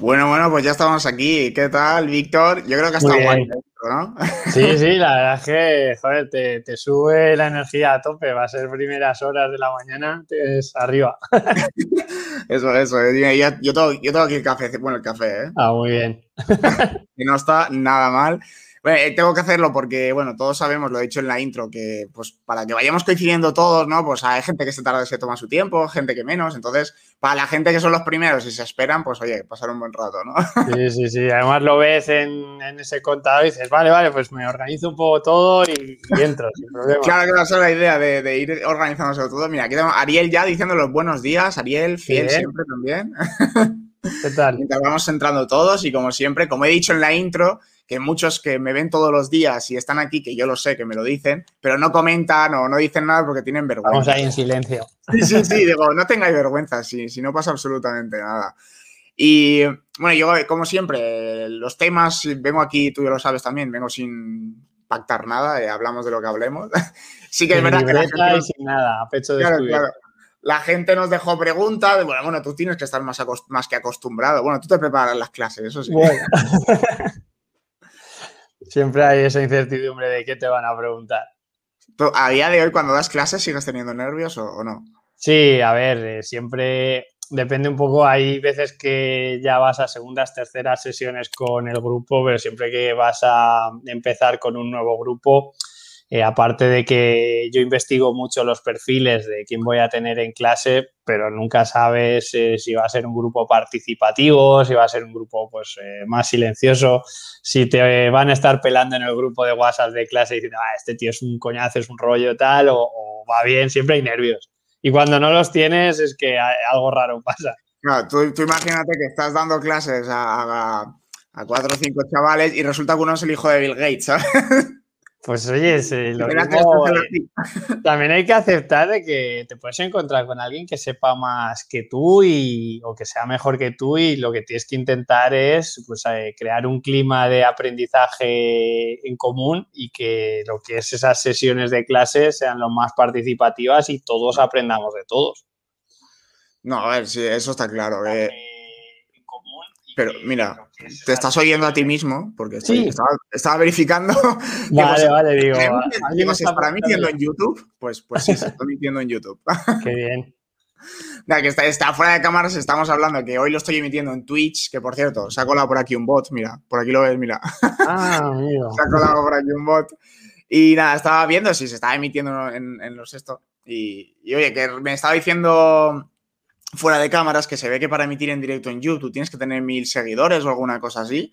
Bueno, bueno, pues ya estamos aquí. ¿Qué tal, Víctor? Yo creo que ha estado guay, ¿no? Sí, sí, la verdad es que, joder, te, sube la energía a tope. Va a ser primeras horas de la mañana, es arriba. eso, eso. Eh, yo, yo, tengo, yo tengo aquí el café, bueno, el café, ¿eh? Ah, muy bien. y no está nada mal. Bueno, eh, tengo que hacerlo porque, bueno, todos sabemos, lo he dicho en la intro, que pues para que vayamos coincidiendo todos, ¿no? Pues hay gente que se tarda, se toma su tiempo, gente que menos. Entonces, para la gente que son los primeros y se esperan, pues oye, pasar un buen rato, ¿no? Sí, sí, sí. Además lo ves en, ese contador y dices, vale, vale, pues me organizo un poco todo y, entro, sin problema. Claro que va a ser la idea de, ir organizándose todo. Mira, aquí tenemos a Ariel ya diciendo los buenos días. Ariel, fiel siempre también. ¿Qué tal? Mientras vamos entrando todos y como siempre, como he dicho en la intro, que muchos que me ven todos los días y están aquí, que yo lo sé, que me lo dicen, pero no comentan o no dicen nada porque tienen vergüenza. Vamos ahí en silencio. Sí, sí, sí, digo, no tengáis vergüenza, si, si no pasa absolutamente nada. Y bueno, yo como siempre, los temas, vengo aquí, tú ya lo sabes también, vengo sin pactar nada, eh, hablamos de lo que hablemos. sí que es verdad que la gente... sin nada, a pecho de claro, claro. La gente nos dejó preguntas, bueno, bueno, tú tienes que estar más, más que acostumbrado. Bueno, tú te preparas las clases, eso sí. Bueno. Siempre hay esa incertidumbre de qué te van a preguntar. ¿A día de hoy, cuando das clases, sigues teniendo nervios o, no? Sí, a ver, eh, siempre depende un poco. Hay veces que ya vas a segundas, terceras sesiones con el grupo, pero siempre que vas a empezar con un nuevo grupo, eh, aparte de que yo investigo mucho los perfiles de quién voy a tener en clase, pero nunca sabes eh, si va a ser un grupo participativo, si va a ser un grupo pues, eh, más silencioso, si te van a estar pelando en el grupo de WhatsApp de clase diciendo, ah, este tío es un coñazo, es un rollo tal, o, va bien, siempre hay nervios. Y cuando no los tienes es que algo raro pasa. Claro, tú, imagínate que estás dando clases a, a, cuatro o cinco chavales y resulta que uno es el hijo de Bill Gates, ¿sabes? Pues oye, lo también hay que aceptar de que te puedes encontrar con alguien que sepa más que tú y, o que sea mejor que tú y lo que tienes que intentar es pues, eh, crear un clima de aprendizaje en común y que lo que es esas sesiones de clase sean lo más participativas y todos aprendamos de todos. No, a ver, sí, eso está claro. Eh. Pero mira, te estás oyendo a ti mismo, porque estaba, verificando. Vale, vale, digo. ¿Para mí mintiendo en YouTube? Pues, pues sí, estoy mintiendo en YouTube. Qué bien. Nada, que está, está, fuera de cámaras, estamos hablando que hoy lo estoy emitiendo en Twitch, que por cierto, se ha colado por aquí un bot, mira, por aquí lo ves, mira. Ah, amigo. se ha colado por aquí un bot. Y nada, estaba viendo si se estaba emitiendo en, en los esto. Y, y, oye, que me estaba diciendo fuera de cámaras que se ve que para emitir en directo en YouTube tienes que tener mil seguidores o alguna cosa así.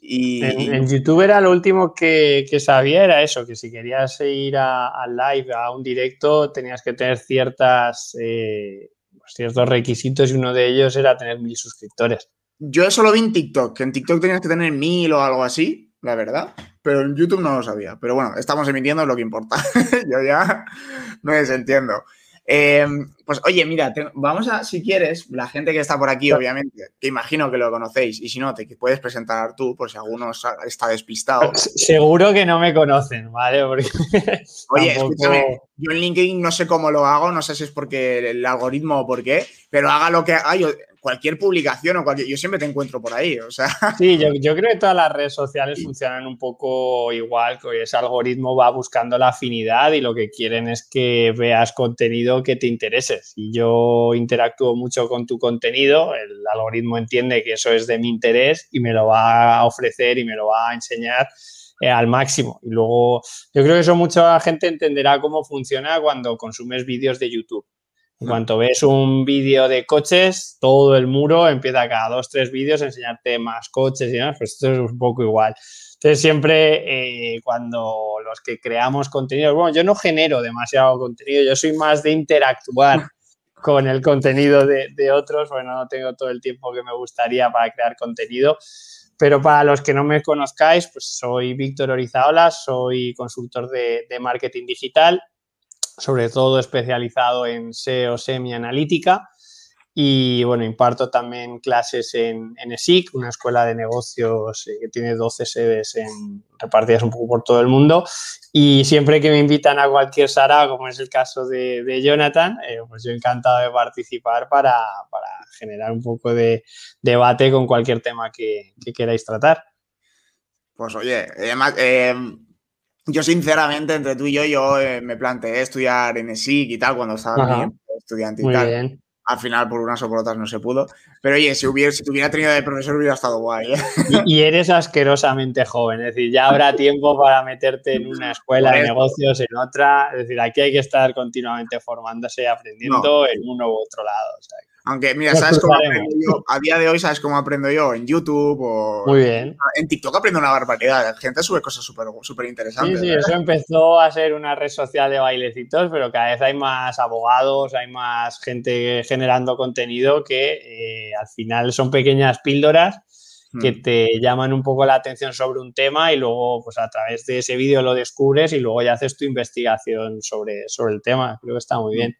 Y... En, YouTube era lo último que, sabía, era eso, que si querías ir a, live, a un directo, tenías que tener ciertas, eh, pues ciertos requisitos y uno de ellos era tener mil suscriptores. Yo eso lo vi en TikTok, que en TikTok tenías que tener mil o algo así, la verdad, pero en YouTube no lo sabía. Pero bueno, estamos emitiendo lo que importa. Yo ya no desentiendo. Em, pues oye, mira, vamos a, si quieres, la gente que está por aquí, obviamente, que imagino que lo conocéis, y si no, te puedes presentar tú, por si alguno está despistado. Seguro que no me conocen, ¿vale? oye, escúchame, yo en LinkedIn no sé cómo lo hago, no sé si es porque el algoritmo o por qué, pero haga lo que haga, cualquier publicación o cualquier. Yo siempre te encuentro por ahí, o sea. Sí, yo, creo que todas las redes sociales funcionan un poco igual, que ese algoritmo va buscando la afinidad y lo que quieren es que veas contenido que te interese. Si yo interactúo mucho con tu contenido, el algoritmo entiende que eso es de mi interés y me lo va a ofrecer y me lo va a enseñar. Eh, al máximo. Y luego, yo creo que eso mucha gente entenderá cómo funciona cuando consumes vídeos de YouTube. En cuanto ves un vídeo de coches, todo el muro empieza cada dos, tres vídeos a enseñarte más coches y demás, pues esto es un poco igual. Entonces, siempre eh, cuando los que creamos contenido, bueno, yo no genero demasiado contenido, yo soy más de interactuar con el contenido de, de otros, bueno, no tengo todo el tiempo que me gustaría para crear contenido, Pero para los que no me conozcáis, pues soy Víctor Orizaola, soy consultor de, de marketing digital, sobre todo especializado en SEO semi-analítica y bueno, imparto también clases en, en ESIC, una escuela de negocios eh, que tiene 12 sedes en, repartidas un poco por todo el mundo. Y siempre que me invitan a cualquier Sara, como es el caso de, de Jonathan, eh, pues yo encantado de participar para, para, generar un poco de debate con cualquier tema que, que queráis tratar. Pues oye, además, eh, yo sinceramente, entre tú y yo, yo eh, me planteé estudiar en ESIC y tal cuando estaba estudiante y Muy tal. bien. Al final, por unas o por otras, no se pudo. Pero oye, si, hubiera, si tuviera tenido de profesor, hubiera estado guay. ¿eh? Y, y, eres asquerosamente joven, es decir, ya habrá tiempo para meterte en una escuela de negocios, en otra. Es decir, aquí hay que estar continuamente formándose y aprendiendo no. en uno u otro lado. O sea, aunque, mira, ¿sabes cómo aprendo yo? A día de hoy, ¿sabes cómo aprendo yo? En YouTube o... Muy bien. En TikTok aprendo una barbaridad. La gente sube cosas súper super interesantes. Sí, sí, eso empezó a ser una red social de bailecitos, pero cada vez hay más abogados, hay más gente generando contenido que eh, al final son pequeñas píldoras que te llaman un poco la atención sobre un tema y luego, pues a través de ese vídeo lo descubres y luego ya haces tu investigación sobre, sobre el tema. Creo que está muy bien.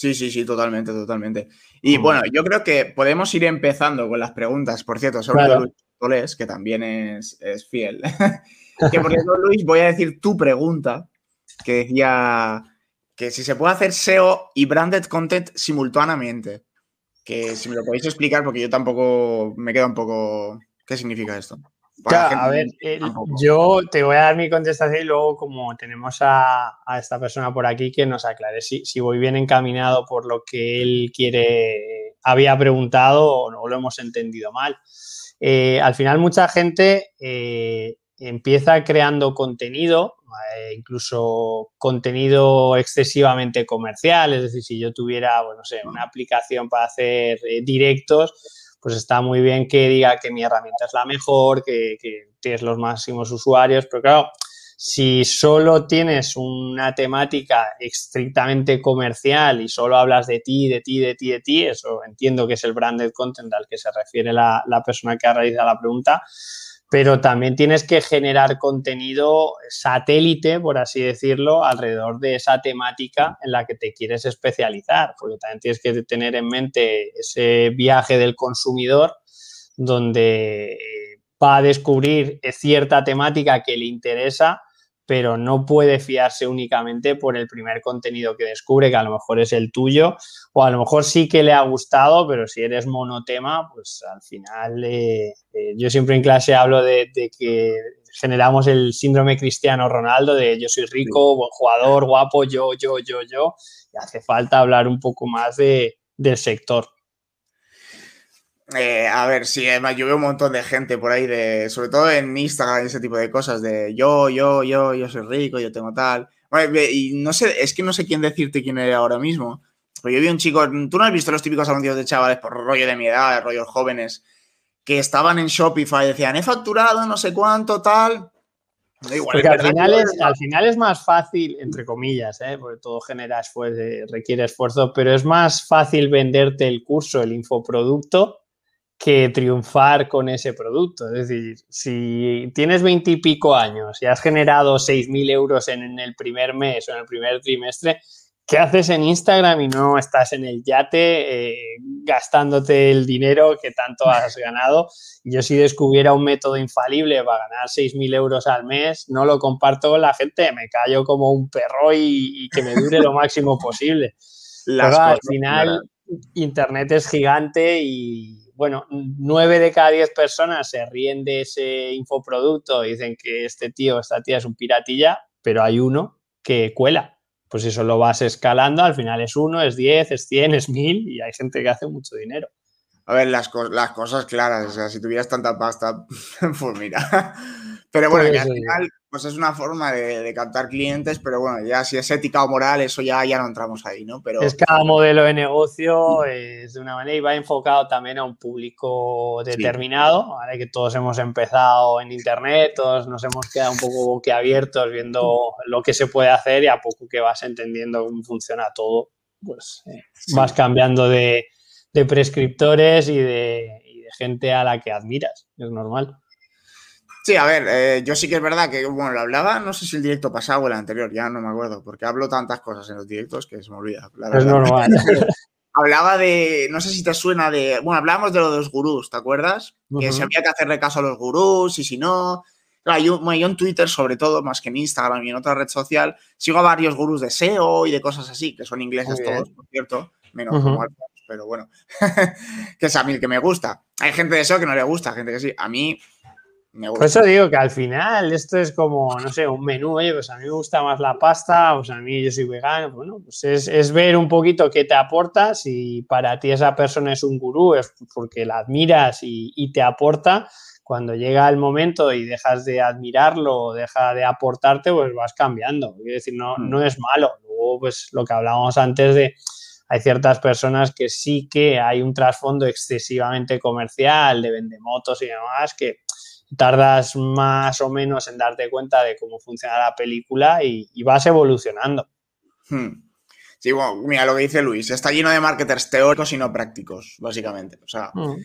Sí, sí, sí, totalmente, totalmente. Y mm. bueno, yo creo que podemos ir empezando con las preguntas, por cierto, sobre claro. Luis Tolés, que también es, es fiel. que por cierto, Luis, voy a decir tu pregunta, que decía que si se puede hacer SEO y branded content simultáneamente. Que si me lo podéis explicar, porque yo tampoco me queda un poco. ¿Qué significa esto? A ver, el, yo te voy a dar mi contestación y luego como tenemos a, a esta persona por aquí que nos aclare si, si, voy bien encaminado por lo que él quiere, había preguntado o no lo hemos entendido mal. Eh, al final mucha gente eh, empieza creando contenido, eh, incluso contenido excesivamente comercial, es decir, si yo tuviera, bueno, no sé, una aplicación para hacer directos, pues está muy bien que diga que mi herramienta es la mejor, que, tienes los máximos usuarios, pero claro, si solo tienes una temática estrictamente comercial y solo hablas de ti, de ti, de ti, de ti, eso entiendo que es el branded content al que se refiere la, la persona que ha realizado la pregunta, pero también tienes que generar contenido satélite, por así decirlo, alrededor de esa temática en la que te quieres especializar, porque también tienes que tener en mente ese viaje del consumidor donde va a descubrir cierta temática que le interesa, pero no puede fiarse únicamente por el primer contenido que descubre, que a lo mejor es el tuyo, o a lo mejor sí que le ha gustado, pero si eres monotema, pues al final eh, eh, yo siempre en clase hablo de, de, que generamos el síndrome Cristiano Ronaldo de yo soy rico, buen jugador, guapo, yo, yo, yo, yo, y hace falta hablar un poco más de, del sector. Eh, a ver, sí, además yo veo un montón de gente por ahí, de, sobre todo en Instagram, ese tipo de cosas, de yo, yo, yo, yo soy rico, yo tengo tal. Bueno, y no sé, es que no sé quién decirte quién eres ahora mismo. Pero yo vi un chico, tú no has visto los típicos anuncios de chavales por rollo de mi edad, de rollos jóvenes, que estaban en Shopify y decían, he facturado no sé cuánto, tal. Da igual, porque al final, es, al final es más fácil, entre comillas, ¿eh? porque todo genera esfuerzo, requiere esfuerzo, pero es más fácil venderte el curso, el infoproducto, que triunfar con ese producto. Es decir, si tienes veintipico años y has generado 6.000 euros en, en, el primer mes o en el primer trimestre, ¿qué haces en Instagram y no estás en el yate eh, gastándote el dinero que tanto has ganado? Yo si descubriera un método infalible para ganar 6.000 euros al mes, no lo comparto con la gente, me callo como un perro y, y que me dure lo máximo posible. Las Pero al final. Internet es gigante y bueno, nueve de cada diez personas se ríen de ese infoproducto y dicen que este tío, esta tía es un piratilla, pero hay uno que cuela. Pues eso lo vas escalando, al final es uno, es diez, es cien, es mil y hay gente que hace mucho dinero. A ver, las, co las cosas claras, o sea, si tuvieras tanta pasta, pues mira. Pero bueno, pues que al final pues es una forma de, de, captar clientes, pero bueno, ya si es ética o moral, eso ya, ya no entramos ahí, ¿no? Pero... Es cada modelo de negocio es de una manera y va enfocado también a un público determinado, sí. ¿vale? Que todos hemos empezado en Internet, todos nos hemos quedado un poco boquiabiertos viendo lo que se puede hacer y a poco que vas entendiendo cómo funciona todo, pues eh, sí. vas cambiando de, de prescriptores y de, y de gente a la que admiras, es normal. Sí, a ver, eh, yo sí que es verdad que, bueno, lo hablaba, no sé si el directo pasado o el anterior, ya no me acuerdo, porque hablo tantas cosas en los directos que se me olvida. es normal. hablaba de, no sé si te suena de, bueno, hablábamos de lo de los gurús, ¿te acuerdas? Que se había que hacerle caso a los gurús y si no... Claro, yo, yo, en Twitter, sobre todo, más que en Instagram y en otra red social, sigo a varios gurús de SEO y de cosas así, que son ingleses todos, por cierto, menos como pero bueno, que es a mí el que me gusta. Hay gente de SEO que no le gusta, gente que sí. A mí por eso digo que al final esto es como, no sé, un menú, oye, pues a mí me gusta más la pasta, pues a mí yo soy vegano, bueno, pues es, ver un poquito qué te aporta, si para ti esa persona es un gurú, es porque la admiras y, te aporta, cuando llega el momento y dejas de admirarlo o deja de aportarte, pues vas cambiando, quiero decir, no, mm. no es malo, luego pues lo que hablábamos antes de hay ciertas personas que sí que hay un trasfondo excesivamente comercial de vendemotos y demás que tardas más o menos en darte cuenta de cómo funciona la película y, vas evolucionando. Hmm. Sí, bueno, mira lo que dice Luis, está lleno de marketers teóricos y no prácticos, básicamente. O sea, hmm.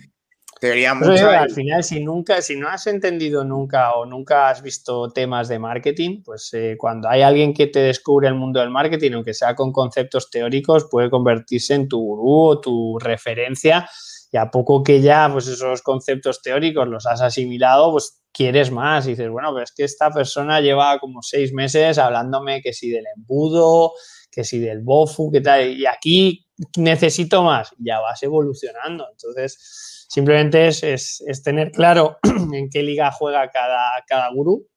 teoría Al final, si nunca, si no has entendido nunca o nunca has visto temas de marketing, pues eh, cuando hay alguien que te descubre el mundo del marketing, aunque sea con conceptos teóricos, puede convertirse en tu gurú o tu referencia y a poco que ya pues esos conceptos teóricos los has asimilado, pues quieres más. Y dices, bueno, pero es que esta persona lleva como seis meses hablándome que si del embudo, que si del bofu, que tal, y aquí necesito más, ya vas evolucionando. Entonces, simplemente es, tener claro en qué liga juega cada, cada gurú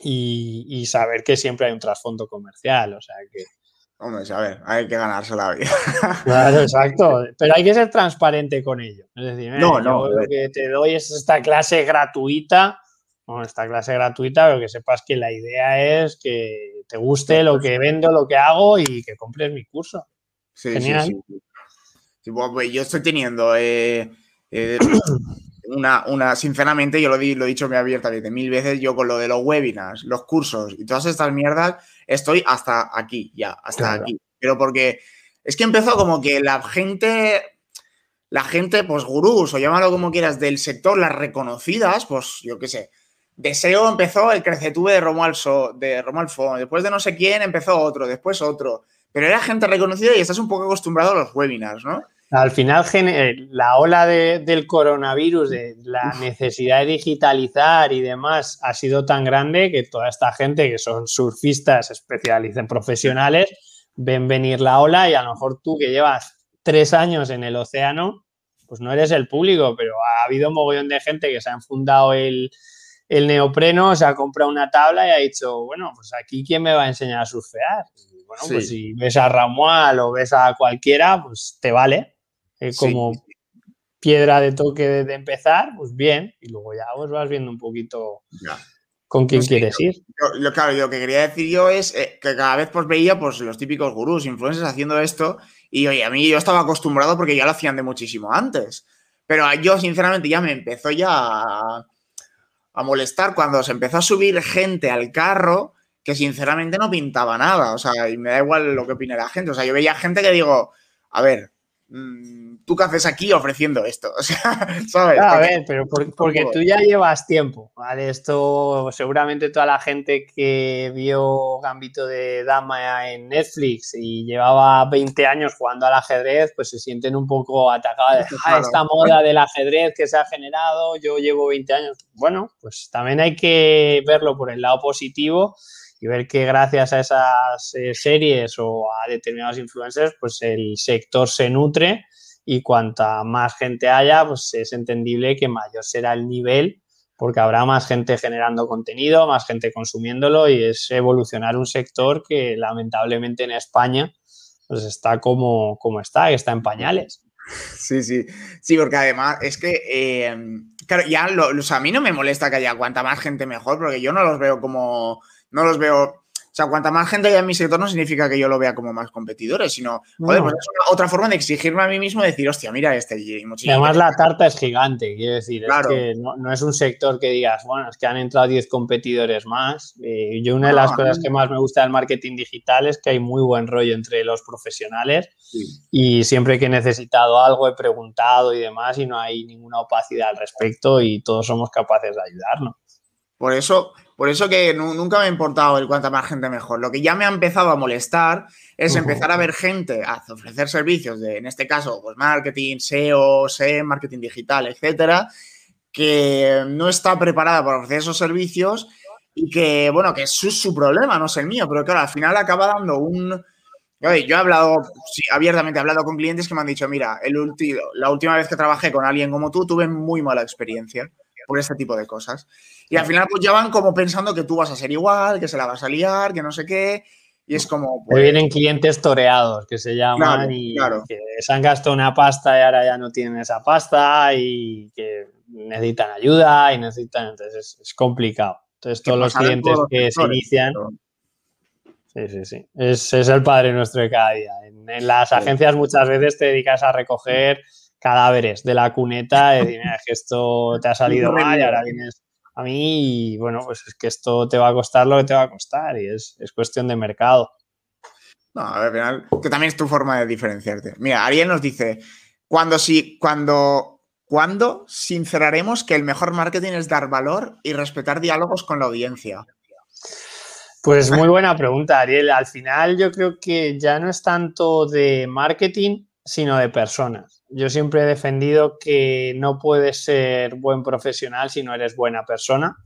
y, y, saber que siempre hay un trasfondo comercial, o sea que Hombre, a ver, hay que ganarse la vida. Claro, exacto. Pero hay que ser transparente con ello. Es decir, no, no, lo que te doy es esta clase gratuita. Bueno, esta clase gratuita, pero que sepas que la idea es que te guste lo que vendo, lo que hago y que compres mi curso. Sí, Genial. sí, sí. Pues yo estoy teniendo eh, eh, una, una, sinceramente, yo lo, lo he dicho muy abiertamente mil veces, yo con lo de los webinars, los cursos y todas estas mierdas, estoy hasta aquí, ya, hasta aquí. Pero porque es que empezó como que la gente, la gente, pues gurús o llámalo como quieras, del sector, las reconocidas, pues yo qué sé. Deseo empezó el crecetube de Romualdo, de Romualfo, después de no sé quién empezó otro, después otro. Pero era gente reconocida y estás un poco acostumbrado a los webinars, ¿no? Al final, eh, la ola del coronavirus, de la necesidad de digitalizar y demás, ha sido tan grande que toda esta gente que son surfistas especializados profesionales ven venir la ola y a lo mejor tú que llevas tres años en el océano, pues no eres el público, pero ha habido un mogollón de gente que se ha enfundado el, el neopreno, se ha comprado una tabla y ha dicho, bueno, pues aquí quién me va a enseñar a surfear. bueno, pues si ves a Ramual o ves a cualquiera, pues te vale como piedra de toque de, empezar, pues bien, y luego ya pues vas viendo un poquito con quién quieres ir. lo, claro, lo que quería decir yo es eh, que cada vez pues veía pues los típicos gurús, influencers haciendo esto, y oye, a mí yo estaba acostumbrado porque ya lo hacían de muchísimo antes. Pero yo, sinceramente, ya me empezó ya a, a molestar cuando se empezó a subir gente al carro que sinceramente no pintaba nada. O sea, y me da igual lo que opine la gente. O sea, yo veía gente que digo, a ver, Mm, ¿tú qué haces aquí ofreciendo esto? O sea, ¿sabes? a ver, pero porque tú ya llevas tiempo, ¿vale? Esto seguramente toda la gente que vio Gambito de Dama en Netflix y llevaba 20 años jugando al ajedrez, pues se sienten un poco atacados. Ah, esta moda del ajedrez que se ha generado, yo llevo 20 años. Bueno, pues también hay que verlo por el lado positivo y ver que gracias a esas eh, series o a determinados influencers, pues el sector se nutre y cuanta más gente haya, pues es entendible que mayor será el nivel porque habrá más gente generando contenido, más gente consumiéndolo y es evolucionar un sector que lamentablemente en España pues está como, como está, que está en pañales. Sí, sí, sí, porque además es que, eh, claro, ya a mí no me molesta que haya cuanta más gente mejor, porque yo no los veo como no los veo. O sea, cuanta más gente haya en mi sector no significa que yo lo vea como más competidores, sino, joder, pues es otra forma de exigirme a mí mismo decir, hostia, mira este. Y además la tarta es gigante, quiero decir, es que no, es un sector que digas, bueno, es que han entrado 10 competidores más. Eh, yo una de las cosas que más me gusta del marketing digital es que hay muy buen rollo entre los profesionales y siempre que he necesitado algo he preguntado y demás y no hay ninguna opacidad al respecto y todos somos capaces de ayudarnos. Por eso, por eso que nunca me ha importado el cuánta más gente mejor. Lo que ya me ha empezado a molestar es empezar a ver gente a ofrecer servicios de, en este caso, pues marketing, SEO, SEM, marketing digital, etcétera, que no está preparada para ofrecer esos servicios y que, bueno, que es su, problema, no es el mío, pero claro, al final acaba dando un... Yo he hablado, sí, abiertamente he hablado con clientes que me han dicho, mira, el la última vez que trabajé con alguien como tú tuve muy mala experiencia por este tipo de cosas. Y al final pues ya van como pensando que tú vas a ser igual, que se la vas a liar, que no sé qué. Y es como... Pues, vienen clientes toreados, que se llaman, y que se han gastado una pasta y ahora ya no tienen esa pasta y que necesitan ayuda y necesitan... Entonces es, complicado. Entonces todos los clientes que se inician... Sí, sí, sí. Es, el padre nuestro de cada día. En, las agencias muchas veces te dedicas a recoger cadáveres de la cuneta y decir, que esto te ha salido mal y ahora vienes a mí y bueno, pues es que esto te va a costar lo que te va a costar y es, cuestión de mercado. No, al final, que también es tu forma de diferenciarte. Mira, Ariel nos dice, cuando sí, cuando, ¿cuándo sinceraremos que el mejor marketing es dar valor y respetar diálogos con la audiencia? Pues muy buena pregunta, Ariel. Al final yo creo que ya no es tanto de marketing, sino de personas. Yo siempre he defendido que no puedes ser buen profesional si no eres buena persona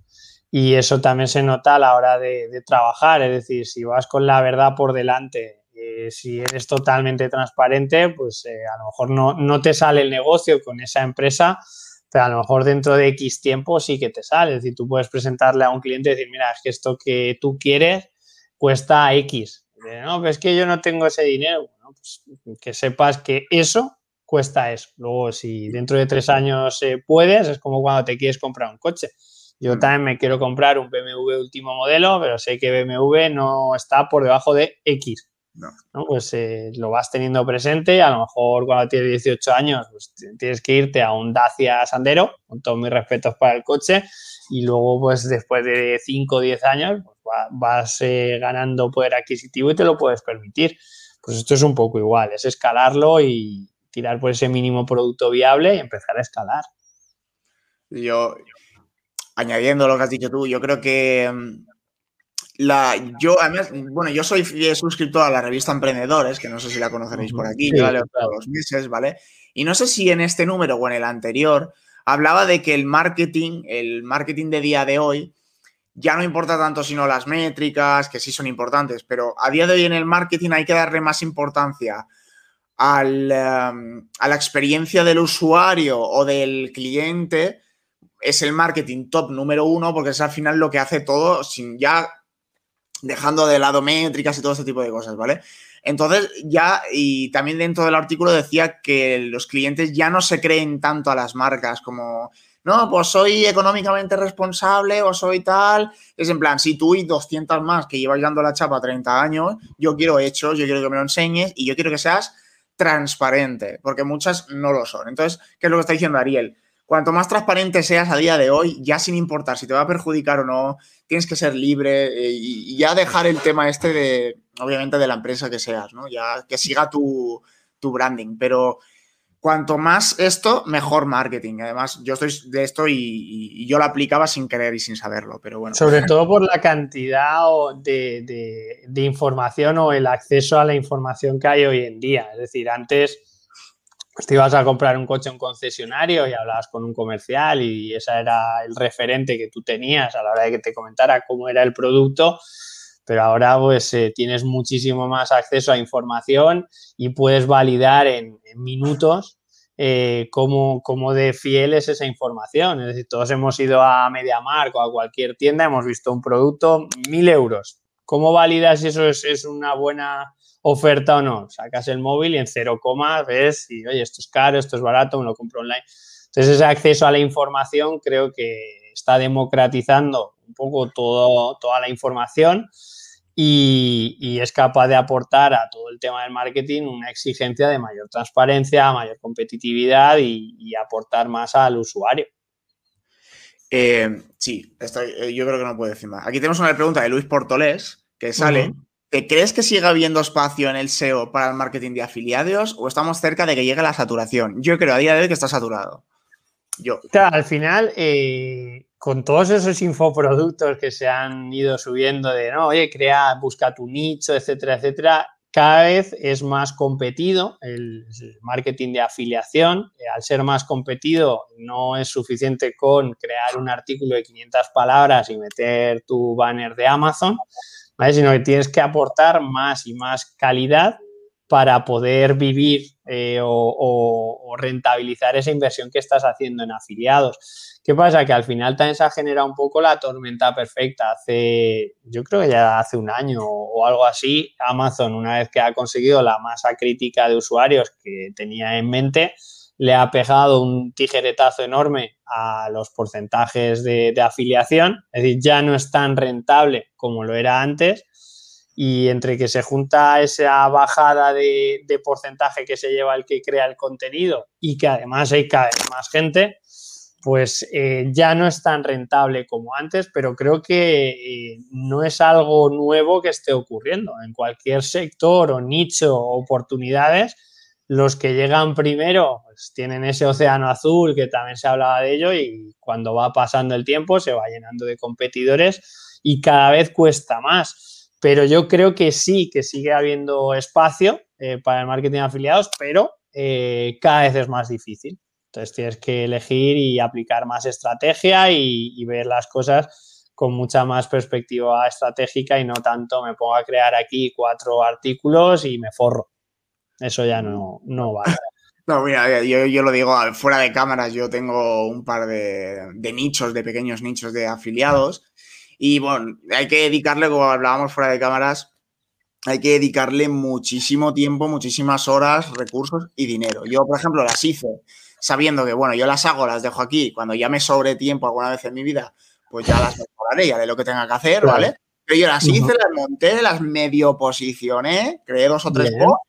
y eso también se nota a la hora de, trabajar, es decir, si vas con la verdad por delante, eh, si eres totalmente transparente, pues eh, a lo mejor no, no te sale el negocio con esa empresa, pero a lo mejor dentro de X tiempo sí que te sale. Es decir, tú puedes presentarle a un cliente y decir, mira, es que esto que tú quieres cuesta X. No, pero es que yo no tengo ese dinero. Pues que sepas que eso cuesta eso. Luego, si dentro de tres años eh, puedes, es como cuando te quieres comprar un coche. Yo mm. también me quiero comprar un BMW último modelo, pero sé que BMW no está por debajo de X. No. Pues eh, lo vas teniendo presente. A lo mejor cuando tienes 18 años, pues tienes que irte a un Dacia Sandero, con todos mis respetos para el coche. Y luego, pues después de 5 o 10 años, pues, vas eh, ganando poder adquisitivo y te lo puedes permitir. Pues esto es un poco igual, es escalarlo y, tirar por ese mínimo producto viable y empezar a escalar. Yo, añadiendo lo que has dicho tú, yo creo que mm, la, yo, además, bueno, yo soy suscriptor a la revista Emprendedores, que no sé si la conoceréis por aquí, yo la leo todos los meses, ¿vale? Y no sé si en este número o en el anterior hablaba de que el marketing, el marketing de día de hoy, ya no importa tanto sino las métricas, que sí son importantes, pero a día de hoy en el marketing hay que darle más importancia Em, a la experiencia del usuario o del cliente es el marketing top número uno porque es al final lo que hace todo sin ya dejando de lado métricas y todo este tipo de cosas, ¿vale? Entonces ya, y también dentro del artículo decía que los clientes ya no se creen tanto a las marcas como, no, pues soy económicamente responsable o soy tal. Es en plan, si tú y 200 más que llevas dando la chapa 30 años, yo quiero hechos, yo quiero que me lo enseñes y yo quiero que seas transparente, porque muchas no lo son. Entonces, ¿qué es lo que está diciendo Ariel? Cuanto más transparente seas a día de hoy, ya sin importar si te va a perjudicar o no, tienes que ser libre eh, y, ya dejar el tema este de, obviamente, de la empresa que seas, ¿no? Ya que siga tu, tu branding. Pero cuanto más esto, mejor marketing. Además, yo estoy de esto y, yo lo aplicaba sin querer y sin saberlo, pero bueno. Sobre todo por la cantidad de, información o el acceso a la información que hay hoy en día. Es decir, antes pues, te ibas a comprar un coche en un concesionario y hablabas con un comercial y ese era el referente que tú tenías a la hora de que te comentara cómo era el producto pero ahora pues eh, tienes muchísimo más acceso a información y puedes validar en, minutos eh, cómo, de fiel es esa información. Es decir, todos hemos ido a MediaMark o a cualquier tienda, hemos visto un producto, mil euros. ¿Cómo validas si eso es, una buena oferta o no? Sacas el móvil y en cero coma ves y, oye, esto es caro, esto es barato, me lo compro online. Entonces, ese acceso a la información creo que está democratizando un poco todo, toda la información y, es capaz de aportar a todo el tema del marketing una exigencia de mayor transparencia, mayor competitividad y, aportar más al usuario. Eh, sí, eh, yo creo que no puedo decir más. Aquí tenemos una pregunta de Luis Portolés que sale. ¿Crees que siga habiendo espacio en el SEO para el marketing de afiliados o estamos cerca de que llegue la saturación? Yo creo a día de hoy que está saturado. Yo. al final, eh, con todos esos infoproductos que se han ido subiendo de, no, oye, crea, busca tu nicho, etcétera, etcétera, cada vez es más competido el, marketing de afiliación. Eh, al ser más competido, no es suficiente con crear un artículo de 500 palabras y meter tu banner de Amazon, sino que tienes que aportar más y más calidad para poder vivir eh, o, rentabilizar esa inversión que estás haciendo en afiliados. ¿Qué pasa? Que al final también se ha generado un poco la tormenta perfecta. Hace, yo creo que ya hace un año o algo así, Amazon, una vez que ha conseguido la masa crítica de usuarios que tenía en mente, le ha pegado un tijeretazo enorme a los porcentajes de, de afiliación. Es decir, ya no es tan rentable como lo era antes y entre que se junta esa bajada de, porcentaje que se lleva el que crea el contenido y que además hay cada vez más gente, pues eh, ya no es tan rentable como antes, pero creo que eh, no es algo nuevo que esté ocurriendo. En cualquier sector o nicho oportunidades, los que llegan primero pues, tienen ese océano azul que también se hablaba de ello y cuando va pasando el tiempo se va llenando de competidores y cada vez cuesta más pero yo creo que sí, que sigue habiendo espacio eh, para el marketing de afiliados, pero eh, cada vez es más difícil. Entonces tienes que elegir y aplicar más estrategia y, ver las cosas con mucha más perspectiva estratégica y no tanto me pongo a crear aquí cuatro artículos y me forro. Eso ya no, no vale. No, mira, yo, lo digo fuera de cámaras, yo tengo un par de nichos, de pequeños nichos de afiliados y bueno, hay que dedicarle, como hablábamos fuera de cámaras, hay que dedicarle muchísimo tiempo, muchísimas horas, recursos y dinero. Yo, por ejemplo, las hice sabiendo que, bueno, yo las hago, las dejo aquí, cuando ya me sobre tiempo alguna vez en mi vida, pues ya las mejoraré, ya de lo que tenga que hacer, ¿vale? Pero yo las hice, las monté, las medio posicioné, creé dos o tres posts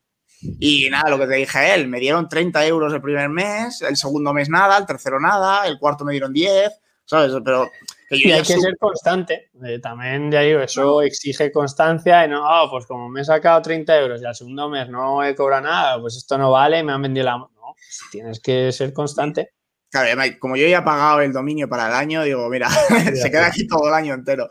y nada, lo que te dije a él, me dieron 30 euros el primer mes, el segundo mes nada, el tercero nada, el cuarto me dieron 10, ¿sabes? Pero y hay que ser constante. Eh, también, ya digo, eso exige constancia y no, ah, pues como me he sacado 30 euros y al segundo mes no he cobrado nada, pues esto no vale, me han vendido la... No, pues tienes que ser constante. Claro, como yo ya he pagado el dominio para el año, digo, mira, se queda aquí todo el año entero.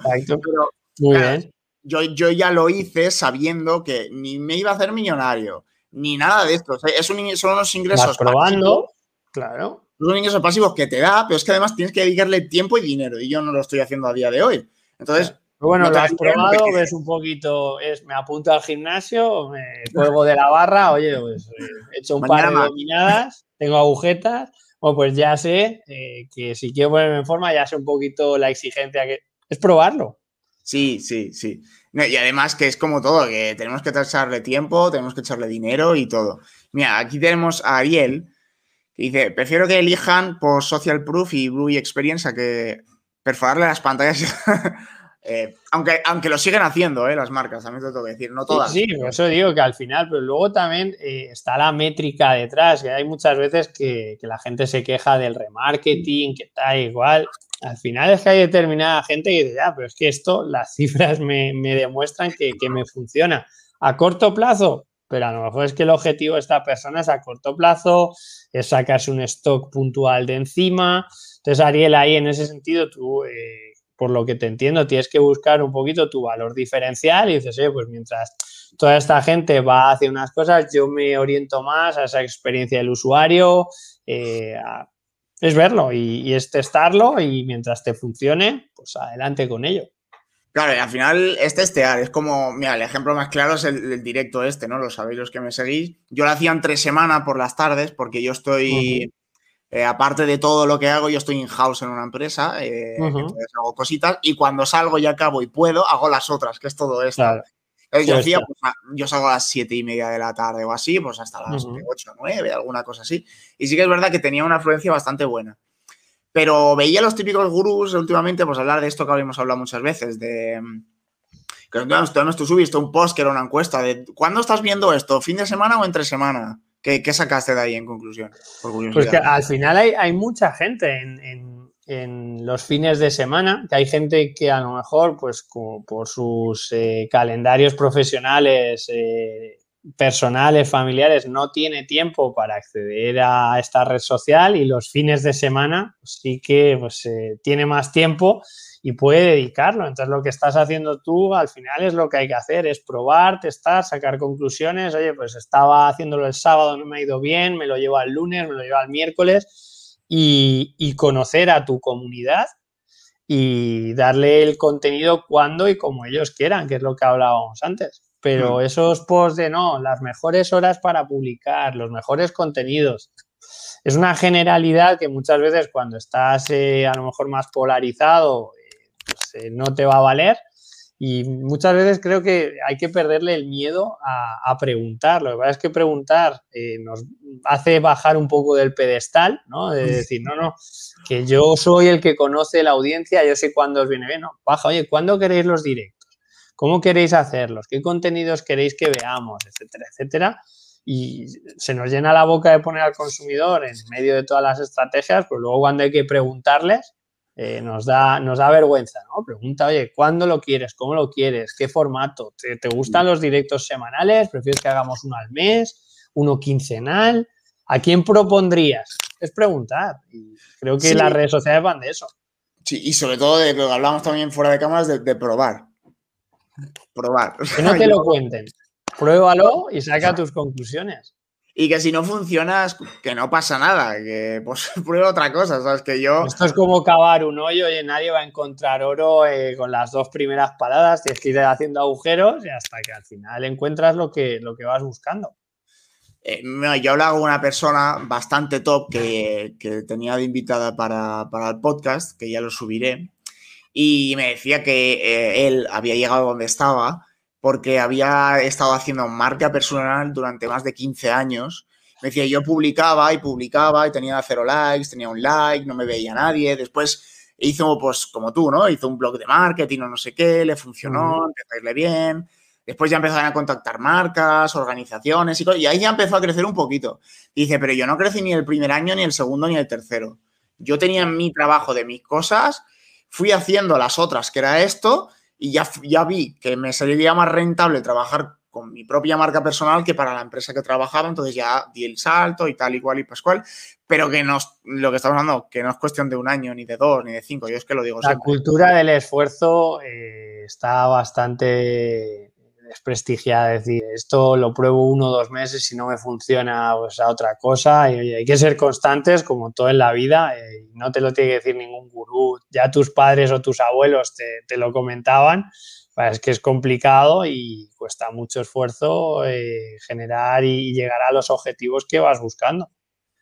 Muy bien. Yo, yo ya lo hice sabiendo que ni me iba a hacer millonario, ni nada de esto. es un, son unos ingresos. Vas probando, claro son ingresos pasivos que te da, pero es que además tienes que dedicarle tiempo y dinero y yo no lo estoy haciendo a día de hoy. Entonces... bueno, lo has probado, ves un poquito, es, me apunto al gimnasio, me juego de la barra, oye, pues eh, he hecho un par de dominadas, tengo agujetas, o pues ya sé eh, que si quiero ponerme en forma, ya sé un poquito la exigencia que es probarlo. Sí, sí, sí. y además que es como todo, que tenemos que echarle tiempo, tenemos que echarle dinero y todo. Mira, aquí tenemos a Ariel, dice, prefiero que elijan por Social Proof y Blue Experience a que perforarle las pantallas. Eh, aunque, aunque lo siguen haciendo, eh, las marcas, también te tengo que decir, no todas. Sí, por eso digo que al final, pero luego también eh, está la métrica detrás, que hay muchas veces que, la gente se queja del remarketing, que está igual. Al final es que hay determinada gente que dice, ya, pero es que esto, las cifras me, demuestran que, que me funciona. A corto plazo, pero a lo mejor es que el objetivo de esta persona es a corto plazo, es sacarse un stock puntual de encima. Entonces, Ariel, ahí en ese sentido, tú, eh, por lo que te entiendo, tienes que buscar un poquito tu valor diferencial y dices, eh, pues mientras toda esta gente va hacia unas cosas, yo me oriento más a esa experiencia del usuario, eh, es verlo y, y es testarlo y mientras te funcione, pues adelante con ello. Claro, y al final es testear, es como, mira, el ejemplo más claro es el, directo este, ¿no? Lo sabéis los que me seguís. Yo lo hacía en tres semanas por las tardes porque yo estoy, eh, aparte de todo lo que hago, yo estoy in-house en una empresa, eh, entonces hago cositas y cuando salgo y acabo y puedo, hago las otras, que es todo esto. yo, hacía, pues, yo salgo a las siete y media de la tarde o así, pues hasta las ocho o nueve, alguna cosa así. Y sí que es verdad que tenía una afluencia bastante buena. Pero veía los típicos gurús últimamente, pues hablar de esto que habíamos hablado muchas veces, de que tú subiste un post que era una encuesta de ¿cuándo estás viendo esto? ¿Fin de semana o entre semana? ¿Qué, sacaste de ahí en conclusión? pues que al final hay, mucha gente en, los fines de semana, que hay gente que a lo mejor, pues por sus eh, calendarios profesionales, eh, personales, familiares, no tiene tiempo para acceder a esta red social y los fines de semana sí que pues, eh, tiene más tiempo y puede dedicarlo. Entonces lo que estás haciendo tú al final es lo que hay que hacer, es probar, testar, sacar conclusiones. Oye, pues estaba haciéndolo el sábado, no me ha ido bien, me lo llevo al lunes, me lo llevo al miércoles y conocer a tu comunidad y darle el contenido cuando y como ellos quieran, que es lo que hablábamos antes. Pero mm. esos posts de no, las mejores horas para publicar, los mejores contenidos, es una generalidad que muchas veces cuando estás eh, a lo mejor más polarizado pues, eh, no te va a valer. Y muchas veces creo que hay que perderle el miedo a, preguntar. Lo que pasa es que preguntar eh, nos hace bajar un poco del pedestal, ¿no? De decir, no, no, que yo soy el que conoce la audiencia, yo sé cuándo os viene bien. No, baja, oye, ¿cuándo queréis los directos? ¿Cómo queréis hacerlos? ¿Qué contenidos queréis que veamos? Etcétera, etcétera. Y se nos llena la boca de poner al consumidor en medio de todas las estrategias, pues luego cuando hay que preguntarles, eh, nos, da, nos da vergüenza, ¿no? Pregunta, oye, ¿cuándo lo quieres? ¿Cómo lo quieres? ¿Qué formato? ¿Te, gustan los directos semanales? ¿Prefieres que hagamos uno al mes? ¿Uno quincenal? ¿A quién propondrías? Es preguntar. Y creo que las redes sociales van de eso. Sí, y sobre todo de lo que hablamos también fuera de cámaras, de, probar. Probar. Que no te lo cuenten. Pruébalo y saca tus conclusiones. Y que si no funcionas, que no pasa nada, que pues prueba otra cosa, ¿sabes? Que yo... Esto es como cavar un hoyo y nadie va a encontrar oro eh, con las dos primeras paradas, tienes que ir haciendo agujeros y hasta que al final encuentras lo que, lo que vas buscando. Eh, yo hablaba con una persona bastante top que, tenía de invitada para, el podcast, que ya lo subiré, y me decía que eh, él había llegado donde estaba porque había estado haciendo marca personal durante más de 15 años. Me decía, yo publicaba y publicaba y tenía cero likes, tenía un like, no me veía nadie. Después hizo, pues como tú, ¿no? Hizo un blog de marketing o no sé qué, le funcionó, empezó a irle bien. Después ya empezaron a contactar marcas, organizaciones y, y ahí ya empezó a crecer un poquito. dice, pero yo no crecí ni el primer año, ni el segundo, ni el tercero. Yo tenía mi trabajo de mis cosas, fui haciendo las otras, que era esto, y ya, ya vi que me saliría más rentable trabajar con mi propia marca personal que para la empresa que trabajaba, entonces ya di el salto y tal y cual y pascual, pero que no, lo que estamos hablando, que no es cuestión de un año, ni de dos, ni de cinco, yo es que lo digo La cultura del esfuerzo eh, está bastante es decir, esto lo pruebo uno o dos meses, si no me funciona, pues a otra cosa, y hay que ser constantes como todo en la vida, eh, no te lo tiene que decir ningún gurú, ya tus padres o tus abuelos te, lo comentaban, es que es complicado y cuesta mucho esfuerzo eh, generar y llegar a los objetivos que vas buscando.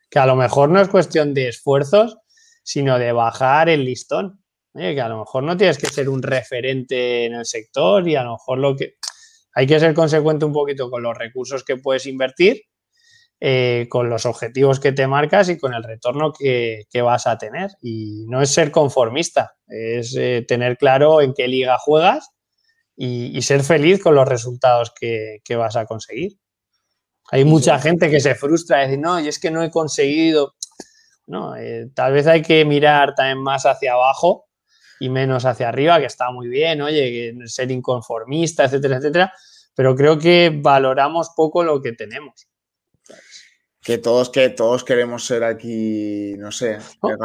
Que a lo mejor no es cuestión de esfuerzos, sino de bajar el listón. que a lo mejor no tienes que ser un referente en el sector y a lo mejor lo que hay que ser consecuente un poquito con los recursos que puedes invertir, eh, con los objetivos que te marcas y con el retorno que, vas a tener. Y no es ser conformista, es eh, tener claro en qué liga juegas y, ser feliz con los resultados que, vas a conseguir. Hay mucha gente que se frustra y dice, no, y es que no he conseguido. No, eh, tal vez hay que mirar también más hacia abajo y menos hacia arriba, que está muy bien, oye, ser inconformista, etcétera, etcétera, pero creo que valoramos poco lo que tenemos. Que todos, que todos queremos ser aquí, no sé.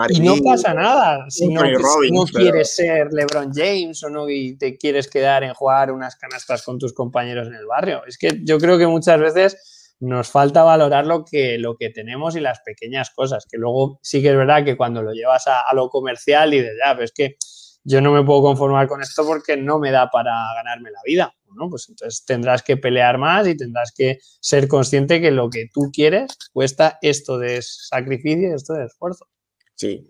y no pasa nada. Si no, quieres ser LeBron James o no y te quieres quedar en jugar unas canastas con tus compañeros en el barrio. Es que yo creo que muchas veces nos falta valorar lo que, lo que tenemos y las pequeñas cosas. Que luego sí que es verdad que cuando lo llevas a, a lo comercial y de ya, pero es que yo no me puedo conformar con esto porque no me da para ganarme la vida. ¿no? Pues entonces tendrás que pelear más y tendrás que ser consciente que lo que tú quieres cuesta esto de sacrificio y esto de esfuerzo. Sí,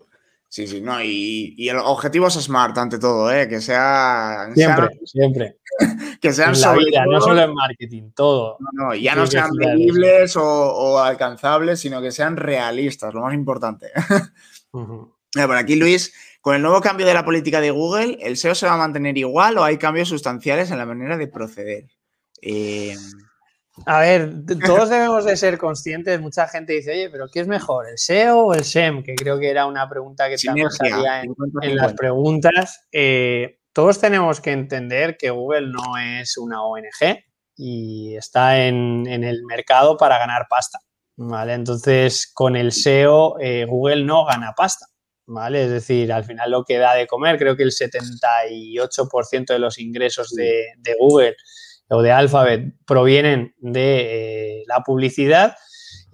sí, sí, no, y, el objetivo es smart ante todo, ¿eh? que sea... Siempre, siempre. que sean vida, no solo en marketing, todo. No, no ya no sean medibles o, alcanzables, sino que sean realistas, lo más importante. por aquí Luis con el nuevo cambio de la política de Google, ¿el SEO se va a mantener igual o hay cambios sustanciales en la manera de proceder? Eh, a ver, todos debemos de ser conscientes. Mucha gente dice, oye, pero ¿qué es mejor, el SEO o el SEM? Que creo que era una pregunta que también salía en, las preguntas. Eh, todos tenemos que entender que Google no es una ONG, y está en, el mercado para ganar pasta. ¿vale? Entonces, con el SEO, eh, Google no gana pasta. ¿Vale? Es decir, al final lo que da de comer, creo que el 78% de los ingresos de, Google o de Alphabet provienen de eh, la publicidad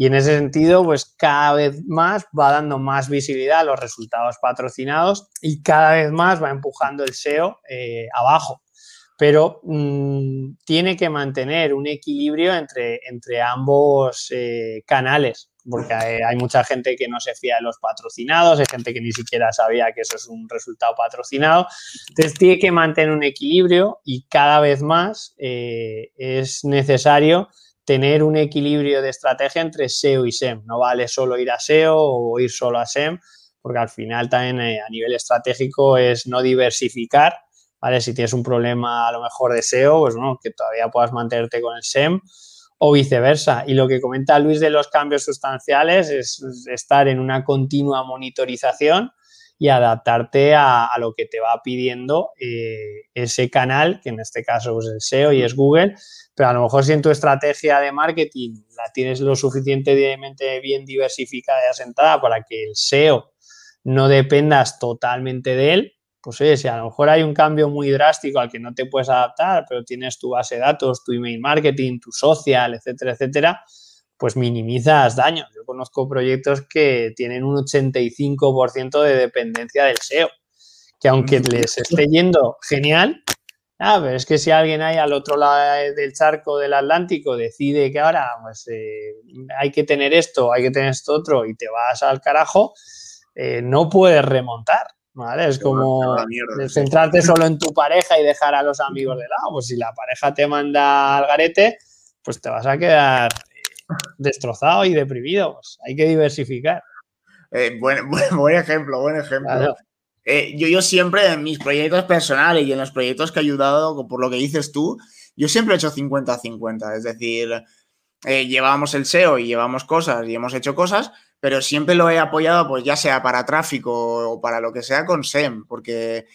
y en ese sentido, pues cada vez más va dando más visibilidad a los resultados patrocinados y cada vez más va empujando el SEO eh, abajo. Pero mm, tiene que mantener un equilibrio entre, entre ambos eh, canales, porque hay, mucha gente que no se fía de los patrocinados, hay gente que ni siquiera sabía que eso es un resultado patrocinado. Entonces tiene que mantener un equilibrio y cada vez más eh, es necesario tener un equilibrio de estrategia entre SEO y SEM. No vale solo ir a SEO o ir solo a SEM, porque al final también eh, a nivel estratégico es no diversificar, ¿vale? Si tienes un problema a lo mejor de SEO, pues no, que todavía puedas mantenerte con el SEM o viceversa. Y lo que comenta Luis de los cambios sustanciales es estar en una continua monitorización y adaptarte a, lo que te va pidiendo eh, ese canal, que en este caso es el SEO y es Google, pero a lo mejor si en tu estrategia de marketing la tienes lo suficientemente bien diversificada y asentada para que el SEO no dependas totalmente de él, pues oye, si a lo mejor hay un cambio muy drástico al que no te puedes adaptar, pero tienes tu base de datos, tu email marketing, tu social, etcétera, etcétera, pues minimizas daños. Yo conozco proyectos que tienen un 85% de dependencia del SEO, que aunque les esté yendo genial, Ah, pero es que si alguien ahí al otro lado del charco del Atlántico decide que ahora pues, eh, hay que tener esto, hay que tener esto otro y te vas al carajo, eh, no puedes remontar. ¿Vale? Es como centrarte solo en tu pareja y dejar a los amigos de lado. Pues si la pareja te manda al garete, pues te vas a quedar eh, destrozado y deprimido. Pues hay que diversificar. buen, buen, ejemplo, buen ejemplo. Eh, yo, yo siempre en mis proyectos personales y en los proyectos que he ayudado, por lo que dices tú, yo siempre he hecho 50-50. Es decir, eh, llevamos el SEO y llevamos cosas y hemos hecho cosas, pero siempre lo he apoyado, pues ya sea para tráfico o para lo que sea con SEM, porque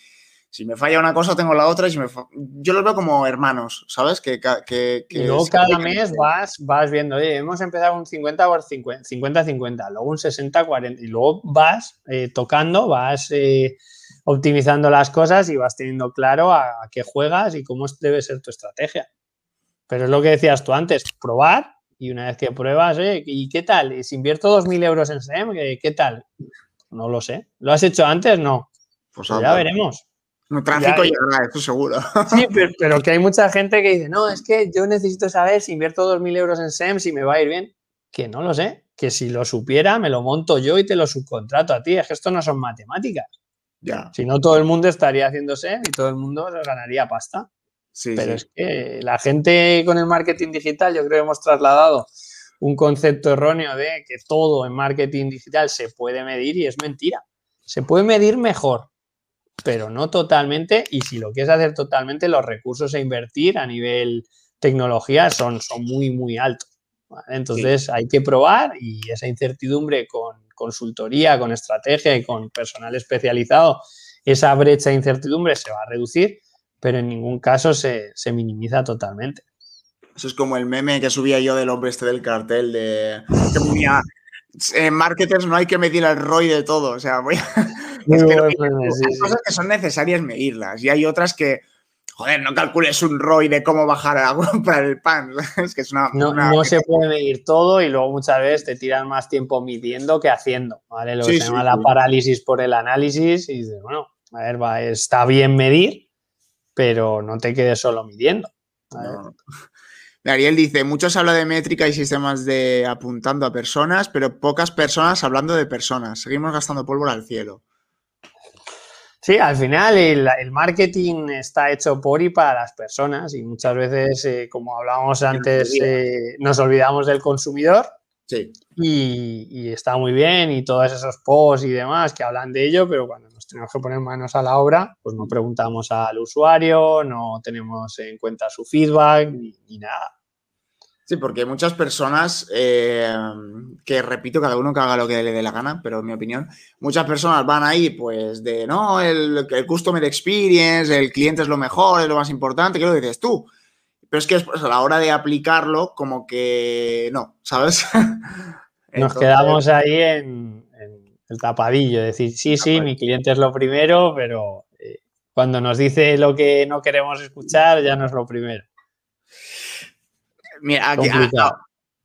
si me falla una cosa, tengo la otra y si me yo los veo como hermanos, ¿sabes? Que, que, y luego cada mes vas, vas viendo, oye, hemos empezado un 50 por 50-50, luego un 60-40 y luego vas eh, tocando, vas eh, optimizando las cosas y vas teniendo claro a, qué juegas y cómo debe ser tu estrategia. Pero es lo que decías tú antes, probar y una vez que pruebas, ¿y qué tal? si invierto 2.000 euros en SEM, ¿qué, tal? No lo sé. ¿Lo has hecho antes? No. Pues ya veremos. No, tráfico llegará, esto seguro. Sí, pero, que hay mucha gente que dice, no, es que yo necesito saber si invierto 2.000 euros en SEM, si me va a ir bien. Que no lo sé, que si lo supiera, me lo monto yo y te lo subcontrato a ti. Es que esto no son matemáticas. Ya. Si no, todo el mundo estaría haciendo SEM y todo el mundo ganaría pasta. Sí, pero es que la gente con el marketing digital, yo creo que hemos trasladado un concepto erróneo de que todo en marketing digital se puede medir y es mentira. Se puede medir mejor, pero no totalmente. Y si lo quieres hacer totalmente, los recursos a invertir a nivel tecnología son, son muy, muy altos. Entonces hay que probar y esa incertidumbre con consultoría, con estrategia y con personal especializado, esa brecha de incertidumbre se va a reducir, pero en ningún caso se, minimiza totalmente. Eso es como el meme que subía yo del hombre este del cartel de que ponía en marketers no hay que medir el ROI de todo. O sea, voy hay cosas que son necesarias medirlas y hay otras que, joder, no calcules un ROI de cómo bajar a comprar el pan. Es que es una, no, se puede medir todo y luego muchas veces te tiran más tiempo midiendo que haciendo. ¿vale? Lo que se llama la parálisis por el análisis y dices, bueno, a ver, va, está bien medir, pero no te quedes solo midiendo. Ariel dice, muchos hablan de métrica y sistemas de apuntando a personas, pero pocas personas hablando de personas. Seguimos gastando pólvora al cielo. Sí, al final el, marketing está hecho por y para las personas y muchas veces, eh, como hablábamos antes, eh, nos olvidamos del consumidor. Sí. Y, está muy bien y todos esos posts y demás que hablan de ello, pero cuando nos tenemos que poner manos a la obra, pues no preguntamos al usuario, no tenemos en cuenta su feedback ni nada. Sí, porque muchas personas, eh, que repito, cada uno que haga lo que le dé la gana, pero en mi opinión, muchas personas van ahí pues de, no, el, el customer experience, el cliente es lo mejor, es lo más importante, ¿qué lo dices tú? pero es que a la hora de aplicarlo, como que no, ¿sabes? Nos quedamos ahí en, el tapadillo, decir, sí, sí, mi cliente es lo primero, pero eh, cuando nos dice lo que no queremos escuchar, ya no es lo primero. Mira,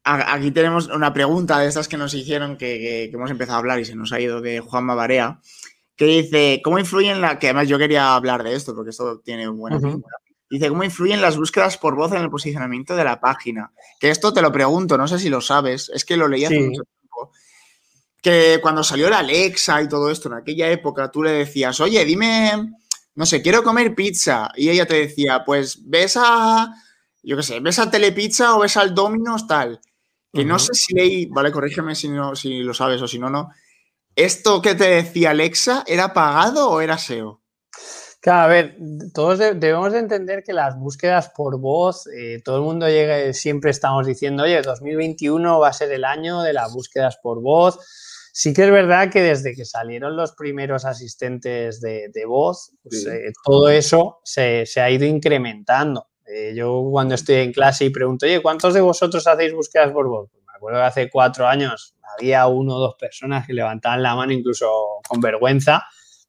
aquí, tenemos una pregunta de estas que nos hicieron, que, hemos empezado a hablar y se nos ha ido de Juan Barea, que dice, ¿cómo influyen la... que además yo quería hablar de esto, porque esto tiene buena uh Dice, ¿cómo influyen las búsquedas por voz en el posicionamiento de la página? Que esto te lo pregunto, no sé si lo sabes, es que lo leí hace mucho tiempo. Que cuando salió la Alexa y todo esto, en aquella época, tú le decías, oye, dime, no sé, quiero comer pizza. Y ella te decía, pues ves a, yo qué sé, ves a Telepizza o ves al Domino's, tal. Que no sé si leí, vale, corrígeme si, no, si lo sabes o si no, no. ¿Esto que te decía Alexa era pagado o era SEO? Claro, a ver, todos debemos de entender que las búsquedas por voz, eh, todo el mundo llega, siempre estamos diciendo, oye, 2021 va a ser el año de las búsquedas por voz. Sí que es verdad que desde que salieron los primeros asistentes de, voz, pues, eh, todo eso se, ha ido incrementando. Eh, yo cuando estoy en clase y pregunto, oye, ¿cuántos de vosotros hacéis búsquedas por voz? Pues me acuerdo que hace cuatro años había uno o dos personas que levantaban la mano incluso con vergüenza.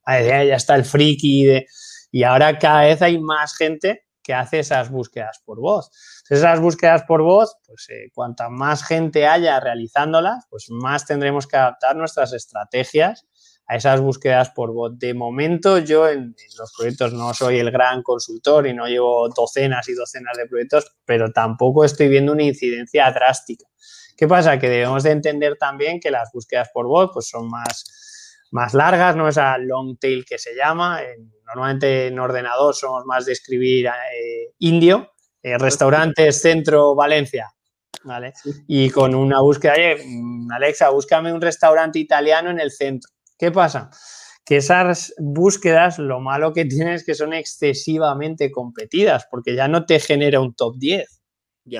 Decía, ya está el friki de y ahora cada vez hay más gente que hace esas búsquedas por voz. Esas búsquedas por voz, pues eh, cuanta más gente haya realizándolas, pues más tendremos que adaptar nuestras estrategias a esas búsquedas por voz. De momento yo en, los proyectos no soy el gran consultor y no llevo docenas y docenas de proyectos, pero tampoco estoy viendo una incidencia drástica. ¿Qué pasa? Que debemos de entender también que las búsquedas por voz pues son más más largas, ¿no? Esa long tail que se llama. normalmente en ordenador somos más de escribir eh, indio, eh, restaurantes, centro, Valencia. ¿Vale? Y con una búsqueda, mm, Alexa, búscame un restaurante italiano en el centro. ¿Qué pasa? Que esas búsquedas, lo malo que tienen es que son excesivamente competidas, porque ya no te genera un top 10,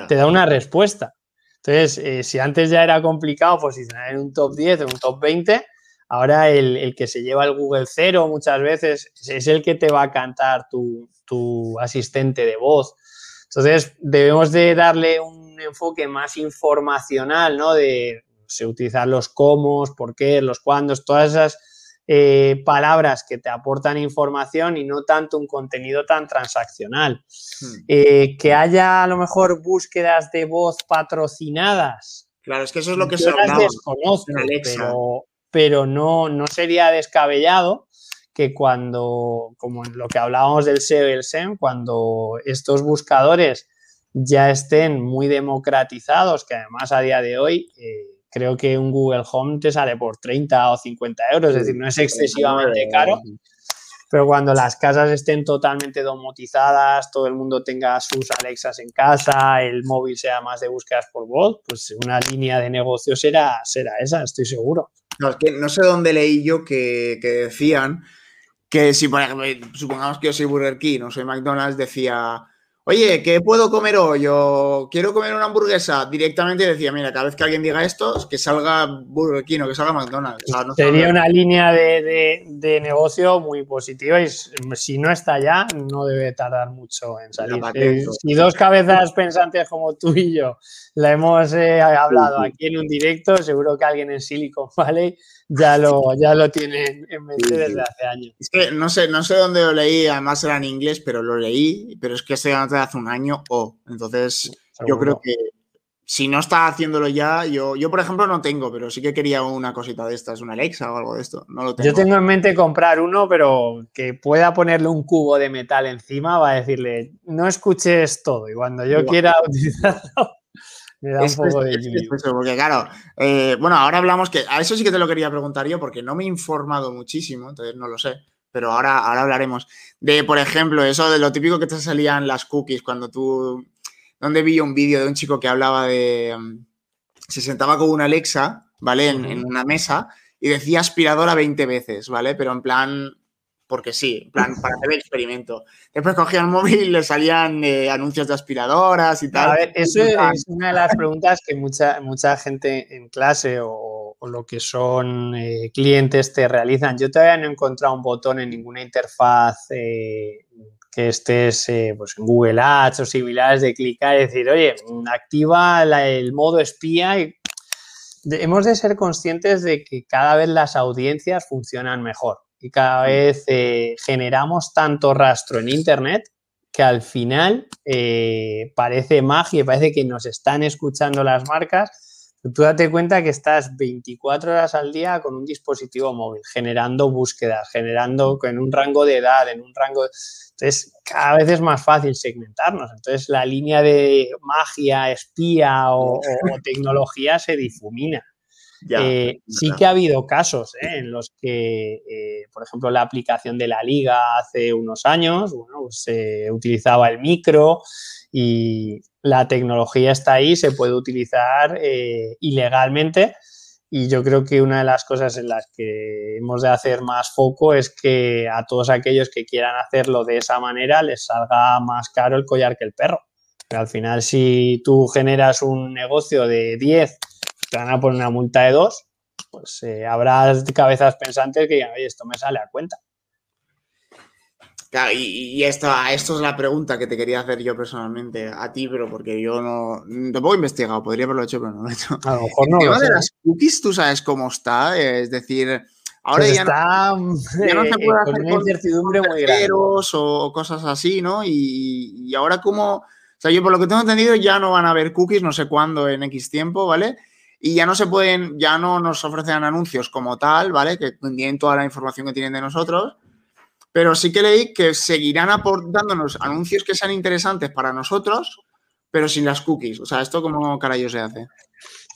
te da una respuesta. Entonces, eh, si antes ya era complicado posicionar en un top 10 o un top 20, Ahora el, que se lleva el Google Cero muchas veces es el que te va a cantar tu, asistente de voz. Entonces debemos de darle un enfoque más informacional, ¿no? De utilizar los cómo, por qué, los cuándos, todas esas eh, palabras que te aportan información y no tanto un contenido tan transaccional. Hmm. Eh, que haya a lo mejor búsquedas de voz patrocinadas. Claro, es que eso es lo que se hablaba. Desconozco, pero, pero no, no sería descabellado que cuando, como en lo que hablábamos del SEO y el SEM, cuando estos buscadores ya estén muy democratizados, que además a día de hoy eh, creo que un Google Home te sale por 30 o 50 euros, es decir, no es excesivamente caro, pero cuando las casas estén totalmente domotizadas, todo el mundo tenga sus Alexas en casa, el móvil sea más de búsquedas por voz, pues una línea de negocio será, será esa, estoy seguro. No, es que no sé dónde leí yo que, decían que si, supongamos que yo soy Burger King o soy McDonald's, decía, oye, ¿qué puedo comer hoy? Yo quiero comer una hamburguesa. Directamente decía, mira, cada vez que alguien diga esto, que salga Burger King o que salga McDonald's. Sería una línea de, negocio muy positiva y si no está ya, no debe tardar mucho en salir. Eh, si dos cabezas pensantes como tú y yo la hemos eh, hablado aquí en un directo, seguro que alguien en Silicon Valley ya lo, ya lo tiene en mente desde hace años. Es que no sé, no sé dónde lo leí, además era en inglés, pero lo leí, pero es que hablando de hace un año o. entonces, yo creo que si no está haciéndolo ya, yo, yo por ejemplo no tengo, pero sí que quería una cosita de estas, una Alexa o algo de esto. No lo tengo. Yo tengo en mente comprar uno, pero que pueda ponerle un cubo de metal encima, va a decirle, no escuches todo y cuando yo quiera utilizarlo me da un poco de porque claro, eh, bueno, ahora hablamos que a eso sí que te lo quería preguntar yo porque no me he informado muchísimo, entonces no lo sé, pero ahora, ahora hablaremos de, por ejemplo, eso de lo típico que te salían las cookies cuando tú, donde vi un vídeo de un chico que hablaba de, mm, se sentaba con una Alexa, ¿vale? En, en una mesa y decía aspiradora 20 veces, ¿vale? Pero en plan, porque sí, en plan, para hacer el experimento. Después cogía el móvil y le salían eh, anuncios de aspiradoras y tal. A ver, eso es una de las preguntas que mucha, mucha gente en clase o, lo que son eh, clientes te realizan. Yo todavía no he encontrado un botón en ninguna interfaz eh, que estés pues en Google Ads o similares de clicar y decir, oye, activa el modo espía y hemos de ser conscientes de que cada vez las audiencias funcionan mejor y cada vez generamos tanto rastro en Internet que al final eh, parece magia, parece que nos están escuchando las marcas. Tú date cuenta que estás 24 horas al día con un dispositivo móvil, generando búsquedas, generando en un rango de edad, en un rango... Entonces, cada vez es más fácil segmentarnos. Entonces, la línea de magia, espía o tecnología se difumina. Eh, sí que ha habido casos ¿eh? en los que, eh, por ejemplo, la aplicación de la liga hace unos años, pues, se utilizaba el micro y la tecnología está ahí, se puede utilizar ilegalmente. Y yo creo que una de las cosas en las que hemos de hacer más foco es que a todos aquellos que quieran hacerlo de esa manera les salga más caro el collar que el perro. Pero al final, si tú generas un negocio de 10 te van a poner una multa de dos, pues eh, habrá cabezas pensantes que digan, oye, esto me sale a cuenta. Claro, y, esto, esto es la pregunta que te quería hacer yo personalmente a ti, pero porque yo no tampoco he investigado, podría haberlo hecho, pero no lo he hecho. A lo mejor no. El tema de las cookies, tú sabes cómo está, es decir, ahora pues ya, está, no, ya, no, se puede con hacer una incertidumbre muy grande. o cosas así, ¿no? Y, y ahora como, o sea, yo por lo que tengo entendido ya no van a haber cookies, no sé cuándo en X tiempo, ¿vale? Y ya no se pueden, ya no nos ofrecen anuncios como tal, ¿vale? Que tienen toda la información que tienen de nosotros, pero sí que leí que seguirán aportándonos anuncios que sean interesantes para nosotros, pero sin las cookies. O sea, ¿esto cómo carajo se hace?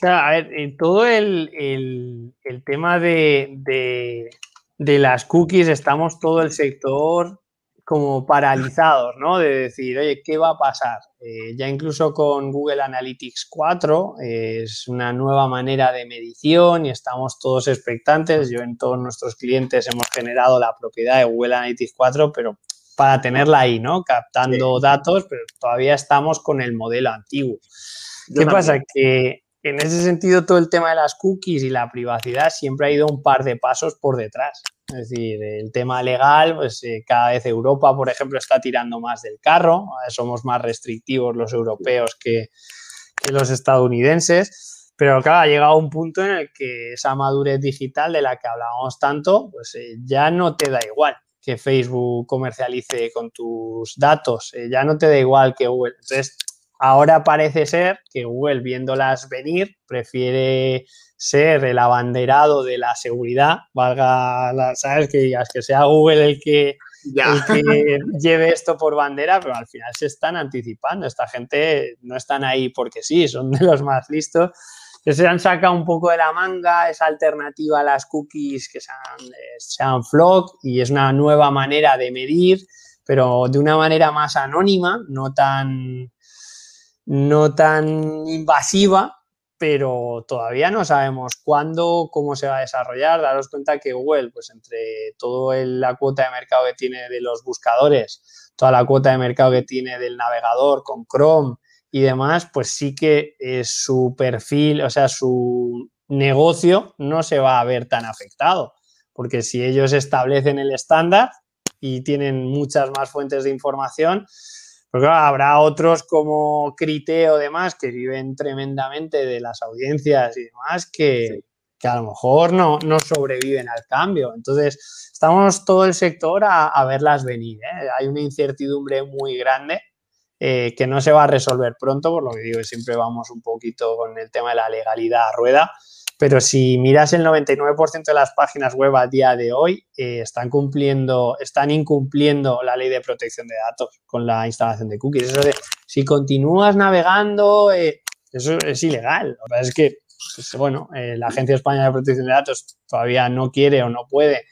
A ver, en todo el, el, tema de, de, de, las cookies, estamos todo el sector como paralizados, ¿no? De decir, oye, ¿qué va a pasar? Eh, ya incluso con Google Analytics 4 es una nueva manera de medición y estamos todos expectantes. Yo en todos nuestros clientes hemos generado la propiedad de Google Analytics 4, pero para tenerla ahí, ¿no? Captando datos, pero todavía estamos con el modelo antiguo. ¿Qué pasa? Que en ese sentido todo el tema de las cookies y la privacidad siempre ha ido un par de pasos por detrás. Es decir, el tema legal, pues eh, cada vez Europa, por ejemplo, está tirando más del carro. Somos más restrictivos los europeos que, los estadounidenses. Pero claro, ha llegado un punto en el que esa madurez digital de la que hablábamos tanto, pues eh, ya no te da igual que Facebook comercialice con tus datos, eh, ya no te da igual que Google. Entonces, ahora parece ser que Google, viéndolas venir, prefiere ser el abanderado de la seguridad, valga, la, ¿sabes? Que digas que sea Google el que, lleve esto por bandera, pero al final se están anticipando. Esta gente no están ahí porque sí, son de los más listos. Que se han sacado un poco de la manga esa alternativa a las cookies que sean, sean flock y es una nueva manera de medir, pero de una manera más anónima, no tan, no tan invasiva pero todavía no sabemos cuándo, cómo se va a desarrollar. Daros cuenta que Google, pues entre toda la cuota de mercado que tiene de los buscadores, toda la cuota de mercado que tiene del navegador con Chrome y demás, pues sí que su perfil, o sea, su negocio no se va a ver tan afectado, porque si ellos establecen el estándar y tienen muchas más fuentes de información, porque habrá otros como Criteo o demás que viven tremendamente de las audiencias y demás que, a lo mejor no, no, sobreviven al cambio. Entonces, estamos todo el sector a, verlas venir. ¿eh? Hay una incertidumbre muy grande eh, que no se va a resolver pronto, por lo que digo, siempre vamos un poquito con el tema de la legalidad a rueda pero si miras el 99% de las páginas web a día de hoy, eh, están cumpliendo, están incumpliendo la ley de protección de datos con la instalación de cookies. Eso de, si continúas navegando, eh, eso es ilegal. es que, pues, bueno, eh, la Agencia Española de Protección de Datos todavía no quiere o no puede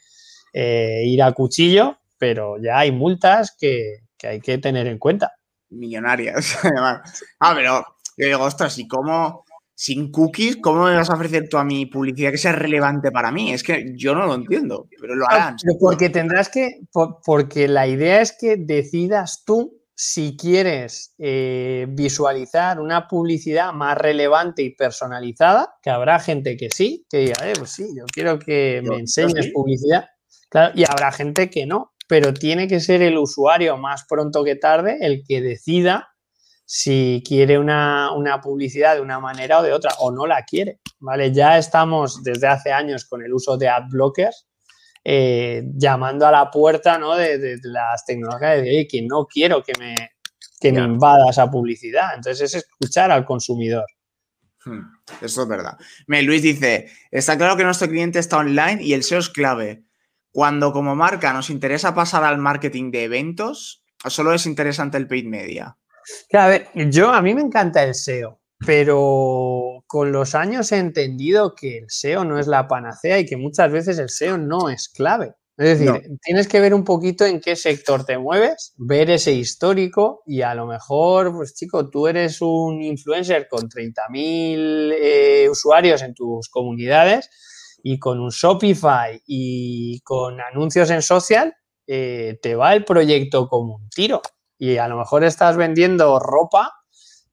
ir a cuchillo, pero ya hay multas que, hay que tener en cuenta. Millonarias. Ah, pero yo digo, ostras, ¿y cómo? Sin cookies, ¿cómo me vas a ofrecer tú a mi publicidad que sea relevante para mí? Es que yo no lo entiendo, pero lo harán. porque tendrás que, porque la idea es que decidas tú si quieres eh, visualizar una publicidad más relevante y personalizada, que habrá gente que sí, que diga, eh, pues sí, yo quiero que me enseñes publicidad. Claro, y habrá gente que no, pero tiene que ser el usuario más pronto que tarde el que decida si quiere una, publicidad de una manera o de otra, o no la quiere, ¿vale? Ya estamos desde hace años con el uso de ad blockers, eh, llamando a la puerta ¿no? de, las tecnologías de que no quiero que me, que me invada esa publicidad. Entonces es escuchar al consumidor. Hmm, eso es verdad. Me, Luis dice, está claro que nuestro cliente está online y el SEO es clave. Cuando como marca nos interesa pasar al marketing de eventos, solo es interesante el paid media? A ver, yo a mí me encanta el SEO, pero con los años he entendido que el SEO no es la panacea y que muchas veces el SEO no es clave. Es decir, tienes que ver un poquito en qué sector te mueves, ver ese histórico y a lo mejor, pues chico, tú eres un influencer con 30.000 eh, usuarios en tus comunidades y con un Shopify y con anuncios en social, eh, te va el proyecto como un tiro y a lo mejor estás vendiendo ropa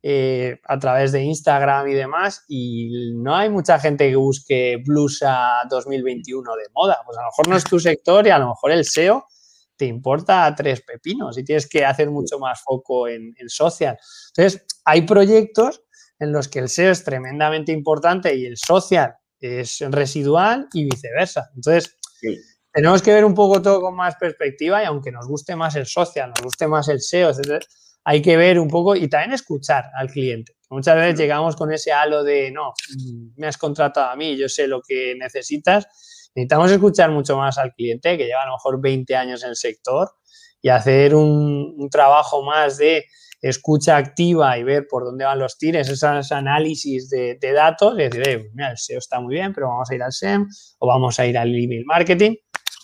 eh, a través de Instagram y demás y no hay mucha gente que busque blusa 2021 de moda. Pues a lo mejor no es tu sector y a lo mejor el SEO te importa tres pepinos y tienes que hacer mucho más foco en, social. Entonces, hay proyectos en los que el SEO es tremendamente importante y el social es residual y viceversa. Entonces, tenemos que ver un poco todo con más perspectiva y aunque nos guste más el social, nos guste más el SEO, etc., hay que ver un poco y también escuchar al cliente. Muchas veces llegamos con ese halo de, no, me has contratado a mí, yo sé lo que necesitas. Necesitamos escuchar mucho más al cliente, que lleva a lo mejor 20 años en el sector, y hacer un, trabajo más de escucha activa y ver por dónde van los tires, esos análisis de, datos, y decir, mira, el SEO está muy bien, pero vamos a ir al SEM o vamos a ir al email marketing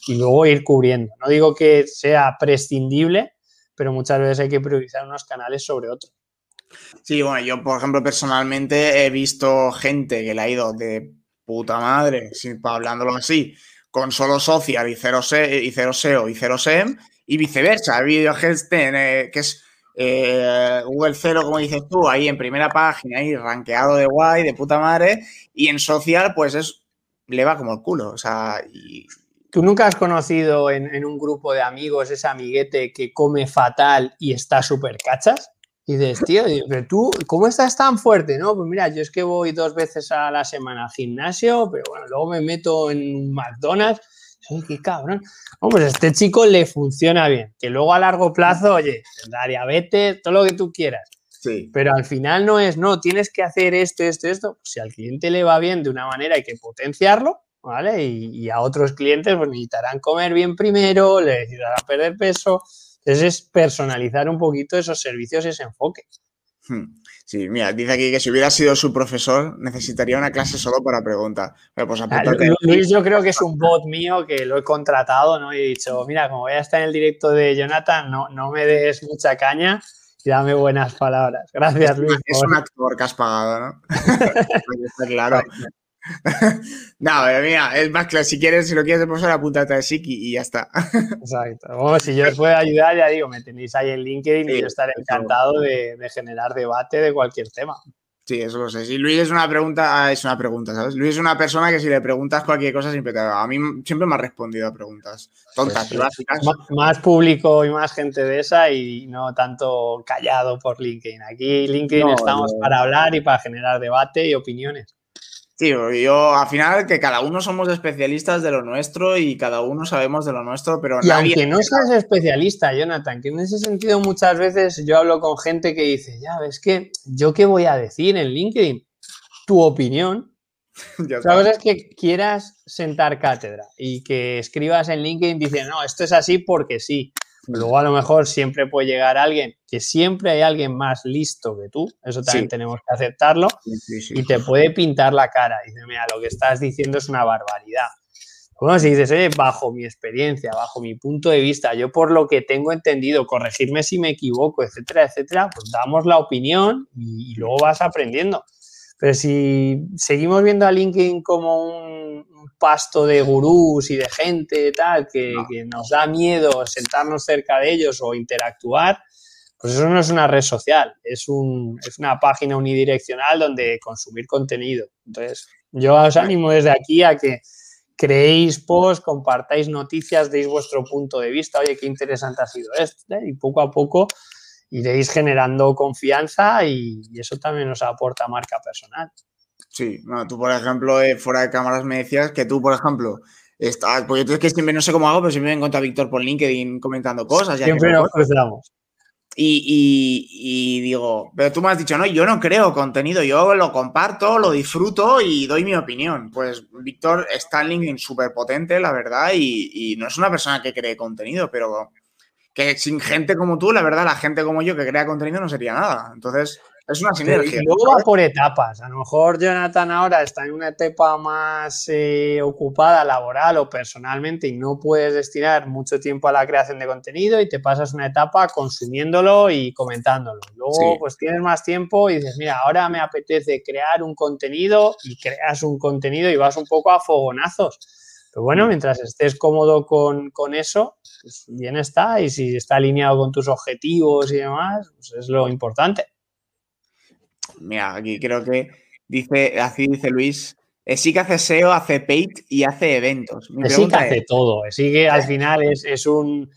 y luego ir cubriendo. No digo que sea prescindible, pero muchas veces hay que priorizar unos canales sobre otros. Sí, bueno, yo por ejemplo personalmente he visto gente que le ha ido de puta madre, hablándolo así, con solo social y cero, y cero SEO y cero SEM y viceversa. Ha habido gente que es eh, Google Cero, como dices tú, ahí en primera página, ahí rankeado de guay, de puta madre, y en social pues es le va como el culo, o sea, ¿Tú nunca has conocido en, un grupo de amigos ese amiguete que come fatal y está súper cachas? Y dices, tío, pero tú, ¿cómo estás tan fuerte? No, pues mira, yo es que voy dos veces a la semana al gimnasio, pero bueno, luego me meto en un McDonald's. Soy qué cabrón. No, pues este chico le funciona bien. Que luego a largo plazo, oye, tendrá diabetes, todo lo que tú quieras. Sí. Pero al final no es, no, tienes que hacer esto, esto, esto. Si al cliente le va bien de una manera hay que potenciarlo ¿vale? Y, a otros clientes pues, necesitarán comer bien primero, le necesitarán perder peso. Entonces es personalizar un poquito esos servicios y ese enfoque. Hmm. Sí, mira, dice aquí que si hubiera sido su profesor necesitaría una clase solo para preguntar. pues ah, Luis, yo creo que es un bot mío que lo he contratado, ¿no? Y he dicho, mira, como voy a estar en el directo de Jonathan, no, no me des mucha caña y dame buenas palabras. Gracias, Luis. Es un actor que has pagado, ¿no? Está claro. no, mía, es más claro. Si quieres, si lo quieres de apúntate a Siki y ya está. Exacto. si yo os puedo ayudar, ya digo, me tenéis ahí en LinkedIn y yo estaré encantado de, generar debate de cualquier tema. Sí, eso lo sé. Si Luis es una pregunta, ah, es una pregunta, ¿sabes? Luis es una persona que si le preguntas cualquier cosa siempre te A mí siempre me ha respondido a preguntas tontas pues básicas. Más público y más gente de esa y no tanto callado por LinkedIn. Aquí LinkedIn estamos para hablar y para generar debate y opiniones. Sí, yo al final que cada uno somos especialistas de lo nuestro y cada uno sabemos de lo nuestro, pero y aunque no seas especialista, Jonathan, que en ese sentido muchas veces yo hablo con gente que dice, ya ves que yo qué voy a decir en LinkedIn, tu opinión. Sabes es que quieras sentar cátedra y que escribas en LinkedIn dice, no, esto es así porque sí. Luego a lo mejor siempre puede llegar alguien, que siempre hay alguien más listo que tú, eso también tenemos que aceptarlo, y te puede pintar la cara. Dice, mira, lo que estás diciendo es una barbaridad. Bueno, si dices, oye, bajo mi experiencia, bajo mi punto de vista, yo por lo que tengo entendido, corregirme si me equivoco, etcétera, etcétera, pues damos la opinión y luego vas aprendiendo. Pero si seguimos viendo a LinkedIn como un, pasto de gurús y de gente tal, que, nos da miedo sentarnos cerca de ellos o interactuar, Pues eso no es una red social, es, un, es una página unidireccional donde consumir contenido. Entonces, yo os animo desde aquí a que creéis posts, compartáis noticias, deis vuestro punto de vista, oye, qué interesante ha sido esto, ¿eh? y poco a poco iréis generando confianza y, eso también nos aporta marca personal. Sí, tú por ejemplo, eh, fuera de cámaras me decías que tú, por ejemplo, estás, pues yo es que siempre no sé cómo hago, pero siempre me encuentro a Víctor por LinkedIn comentando cosas. Siempre nos cruzamos. Y, digo, pero tú me has dicho, no, yo no creo contenido, yo lo comparto, lo disfruto y doy mi opinión. Pues Víctor está en LinkedIn súper potente, la verdad, y, no es una persona que cree contenido, pero que sin gente como tú, la verdad, la gente como yo que crea contenido no sería nada. Entonces, es una sinergia. Y luego va por etapas. A lo mejor Jonathan ahora está en una etapa más eh, ocupada laboral o personalmente y no puedes destinar mucho tiempo a la creación de contenido y te pasas una etapa consumiéndolo y comentándolo. Luego, pues tienes más tiempo y dices, mira, ahora me apetece crear un contenido y creas un contenido y vas un poco a fogonazos. Pero bueno, mm. mientras estés cómodo con, eso, pues bien está. Y si está alineado con tus objetivos y demás, pues es lo importante. Mira, aquí creo que dice, así dice Luis, eh, sí que hace SEO, hace paid y hace eventos. sí que hace todo. Sí que al final es, un,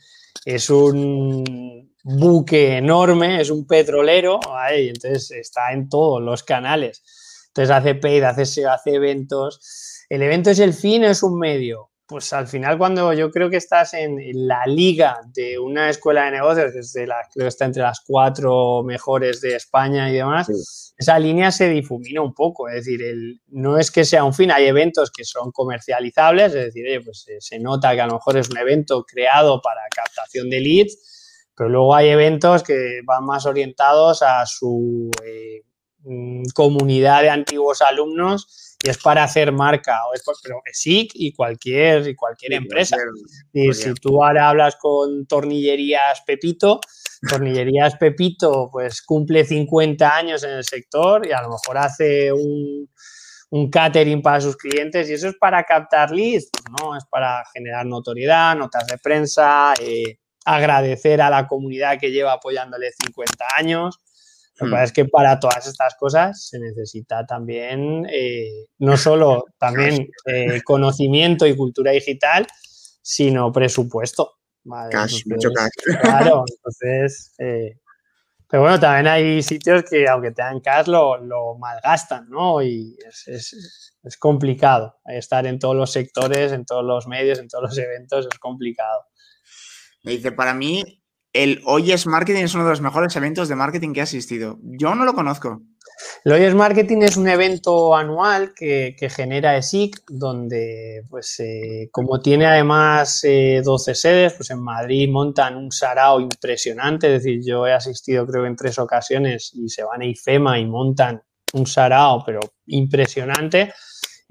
es un buque enorme, es un petrolero, y entonces está en todos los canales. Entonces hace paid, hace SEO, hace eventos. El evento es el fin, es un medio pues al final cuando yo creo que estás en la liga de una escuela de negocios, que es de la, creo que está entre las cuatro mejores de España y demás, esa línea se difumina un poco. Es decir, el, no es que sea un fin, hay eventos que son comercializables, es decir, pues se, nota que a lo mejor es un evento creado para captación de leads, pero luego hay eventos que van más orientados a su eh, mm, comunidad de antiguos alumnos y es para hacer marca, o es pero SIC y cualquier, y cualquier empresa. y si tú ahora hablas con Tornillerías Pepito, Tornillerías Pepito pues cumple 50 años en el sector y a lo mejor hace un, un catering para sus clientes y eso es para captar leads, no, es para generar notoriedad, notas de prensa, eh, agradecer a la comunidad que lleva apoyándole 50 años. Lo que pasa es que para todas estas cosas se necesita también eh, no solo también eh, conocimiento y cultura digital, sino presupuesto. mucho cash. Claro, entonces. Eh, pero bueno, también hay sitios que, aunque te dan cash, lo, malgastan, ¿no? Y es, es complicado estar en todos los sectores, en todos los medios, en todos los eventos, es complicado. Me dice, para mí, el Oyes Marketing es uno de los mejores eventos de marketing que he asistido. Yo no lo conozco. El Oyes Marketing es un evento anual que, genera ESIC, donde, pues, eh, como tiene además 12 eh, sedes, pues en Madrid montan un sarao impresionante. Es decir, yo he asistido creo en tres ocasiones y se van a IFEMA y montan un sarao, pero impresionante.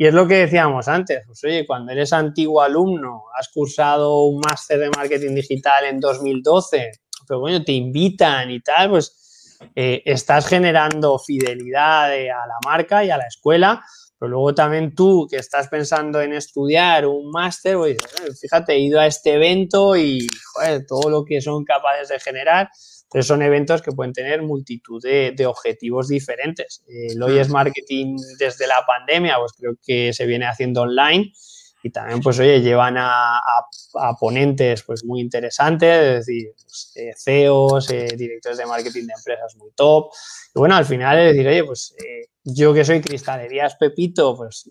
Y es lo que decíamos antes, pues oye, cuando eres antiguo alumno, has cursado un máster de marketing digital en 2012, pero bueno, te invitan y tal, pues eh, estás generando fidelidad eh, a la marca y a la escuela, pero luego también tú que estás pensando en estudiar un máster, pues, fíjate, he ido a este evento y joder, todo lo que son capaces de generar, entonces son eventos que pueden tener multitud de, objetivos diferentes. El hoy es marketing desde la pandemia, pues creo que se viene haciendo online y también pues oye, llevan a, ponentes pues muy interesantes, es decir, pues, eh, CEOs, eh, directores de marketing de empresas muy top. Y bueno, al final es decir, oye, pues eh, yo que soy cristalerías Pepito, pues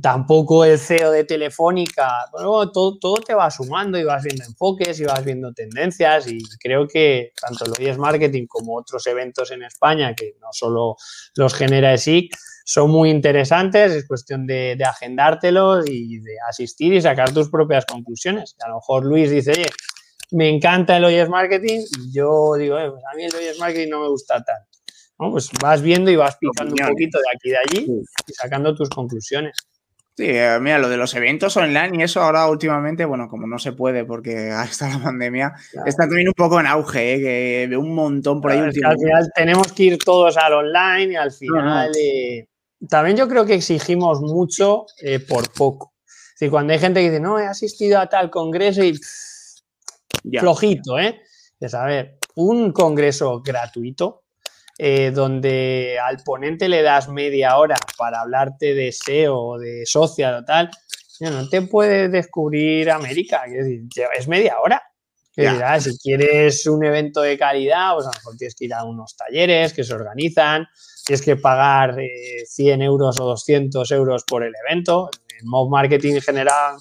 tampoco el CEO de Telefónica, bueno, todo, todo, te va sumando y vas viendo enfoques y vas viendo tendencias y creo que tanto el es Marketing como otros eventos en España, que no solo los genera ESIC, son muy interesantes, es cuestión de, agendártelos y de asistir y sacar tus propias conclusiones. A lo mejor Luis dice, oye, me encanta el Oyes Marketing y yo digo, eh, pues a mí el Oyes Marketing no me gusta tanto. Pues vas viendo y vas picando un poquito de aquí y de allí y sacando tus conclusiones. Sí, eh, mira, lo de los eventos online y eso ahora últimamente, bueno, como no se puede porque está la pandemia, está también un poco en auge, ¿eh? que veo un montón por ahí. al final tenemos que ir todos al online y al final... Eh, también yo creo que exigimos mucho por poco. Es cuando hay gente que dice, no, he asistido a tal congreso y flojito, ¿eh? De saber, un congreso gratuito eh, donde al ponente le das media hora para hablarte de SEO de social o tal, no te puedes descubrir América, es, decir, es media hora. si quieres un evento de calidad, pues a lo mejor tienes que ir a unos talleres que se organizan, tienes que pagar 100 eh, euros o 200 euros por el evento. En Mob Marketing general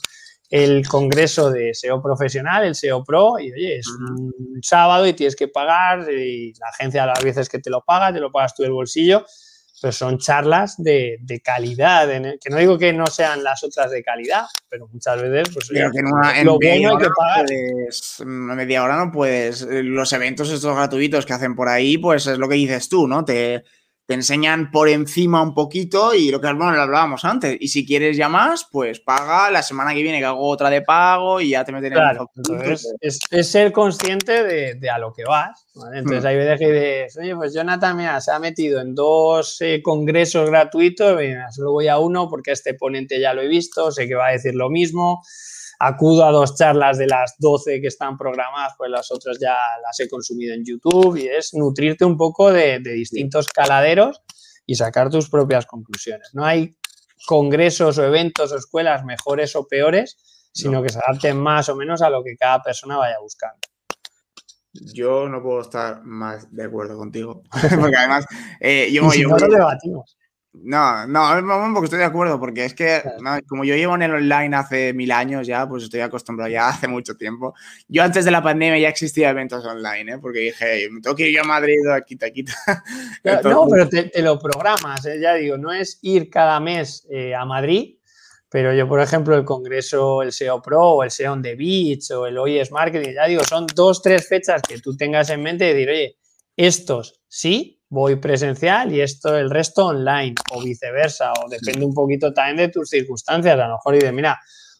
el congreso de SEO profesional, el SEO Pro, y oye, es un sábado y tienes que pagar, y la agencia a las veces que te lo paga, te lo pagas tú del bolsillo, pero son charlas de, calidad, que no digo que no sean las otras de calidad, pero muchas veces, pues que en lo bueno hay que pagar. media hora no puedes, los eventos estos gratuitos que hacen por ahí, pues es lo que dices tú, ¿no? Te, te enseñan por encima un poquito y lo que bueno, lo hablábamos antes. Y si quieres ya más, pues paga la semana que viene que hago otra de pago y ya te meten claro, en es, es, ser consciente de, a lo que vas. Entonces hmm. hay veces que dices, oye, pues Jonathan, mira, se ha metido en dos eh, congresos gratuitos, mira, solo voy a uno porque este ponente ya lo he visto, sé que va a decir lo mismo acudo a dos charlas de las 12 que están programadas, pues las otras ya las he consumido en YouTube y es nutrirte un poco de, distintos caladeros y sacar tus propias conclusiones. No hay congresos o eventos o escuelas mejores o peores, sino que se adapten más o menos a lo que cada persona vaya buscando. Yo no puedo estar más de acuerdo contigo, porque además eh, yo, yo, no lo debatimos. No, no, porque estoy de acuerdo, porque es que como yo llevo en el online hace mil años ya, pues estoy acostumbrado ya hace mucho tiempo. Yo antes de la pandemia ya existía eventos online, ¿eh? porque dije, me tengo que ir yo a Madrid, quita, quita. no, pero te, lo programas, ¿eh? ya digo, no es ir cada mes eh, a Madrid, pero yo, por ejemplo, el congreso, el SEO Pro o el SEO on the Beach o el OIS Marketing, ya digo, son dos, tres fechas que tú tengas en mente y decir, oye, estos sí, voy presencial y esto, el resto online o viceversa, o depende un poquito también de tus circunstancias. A lo mejor y de, mira,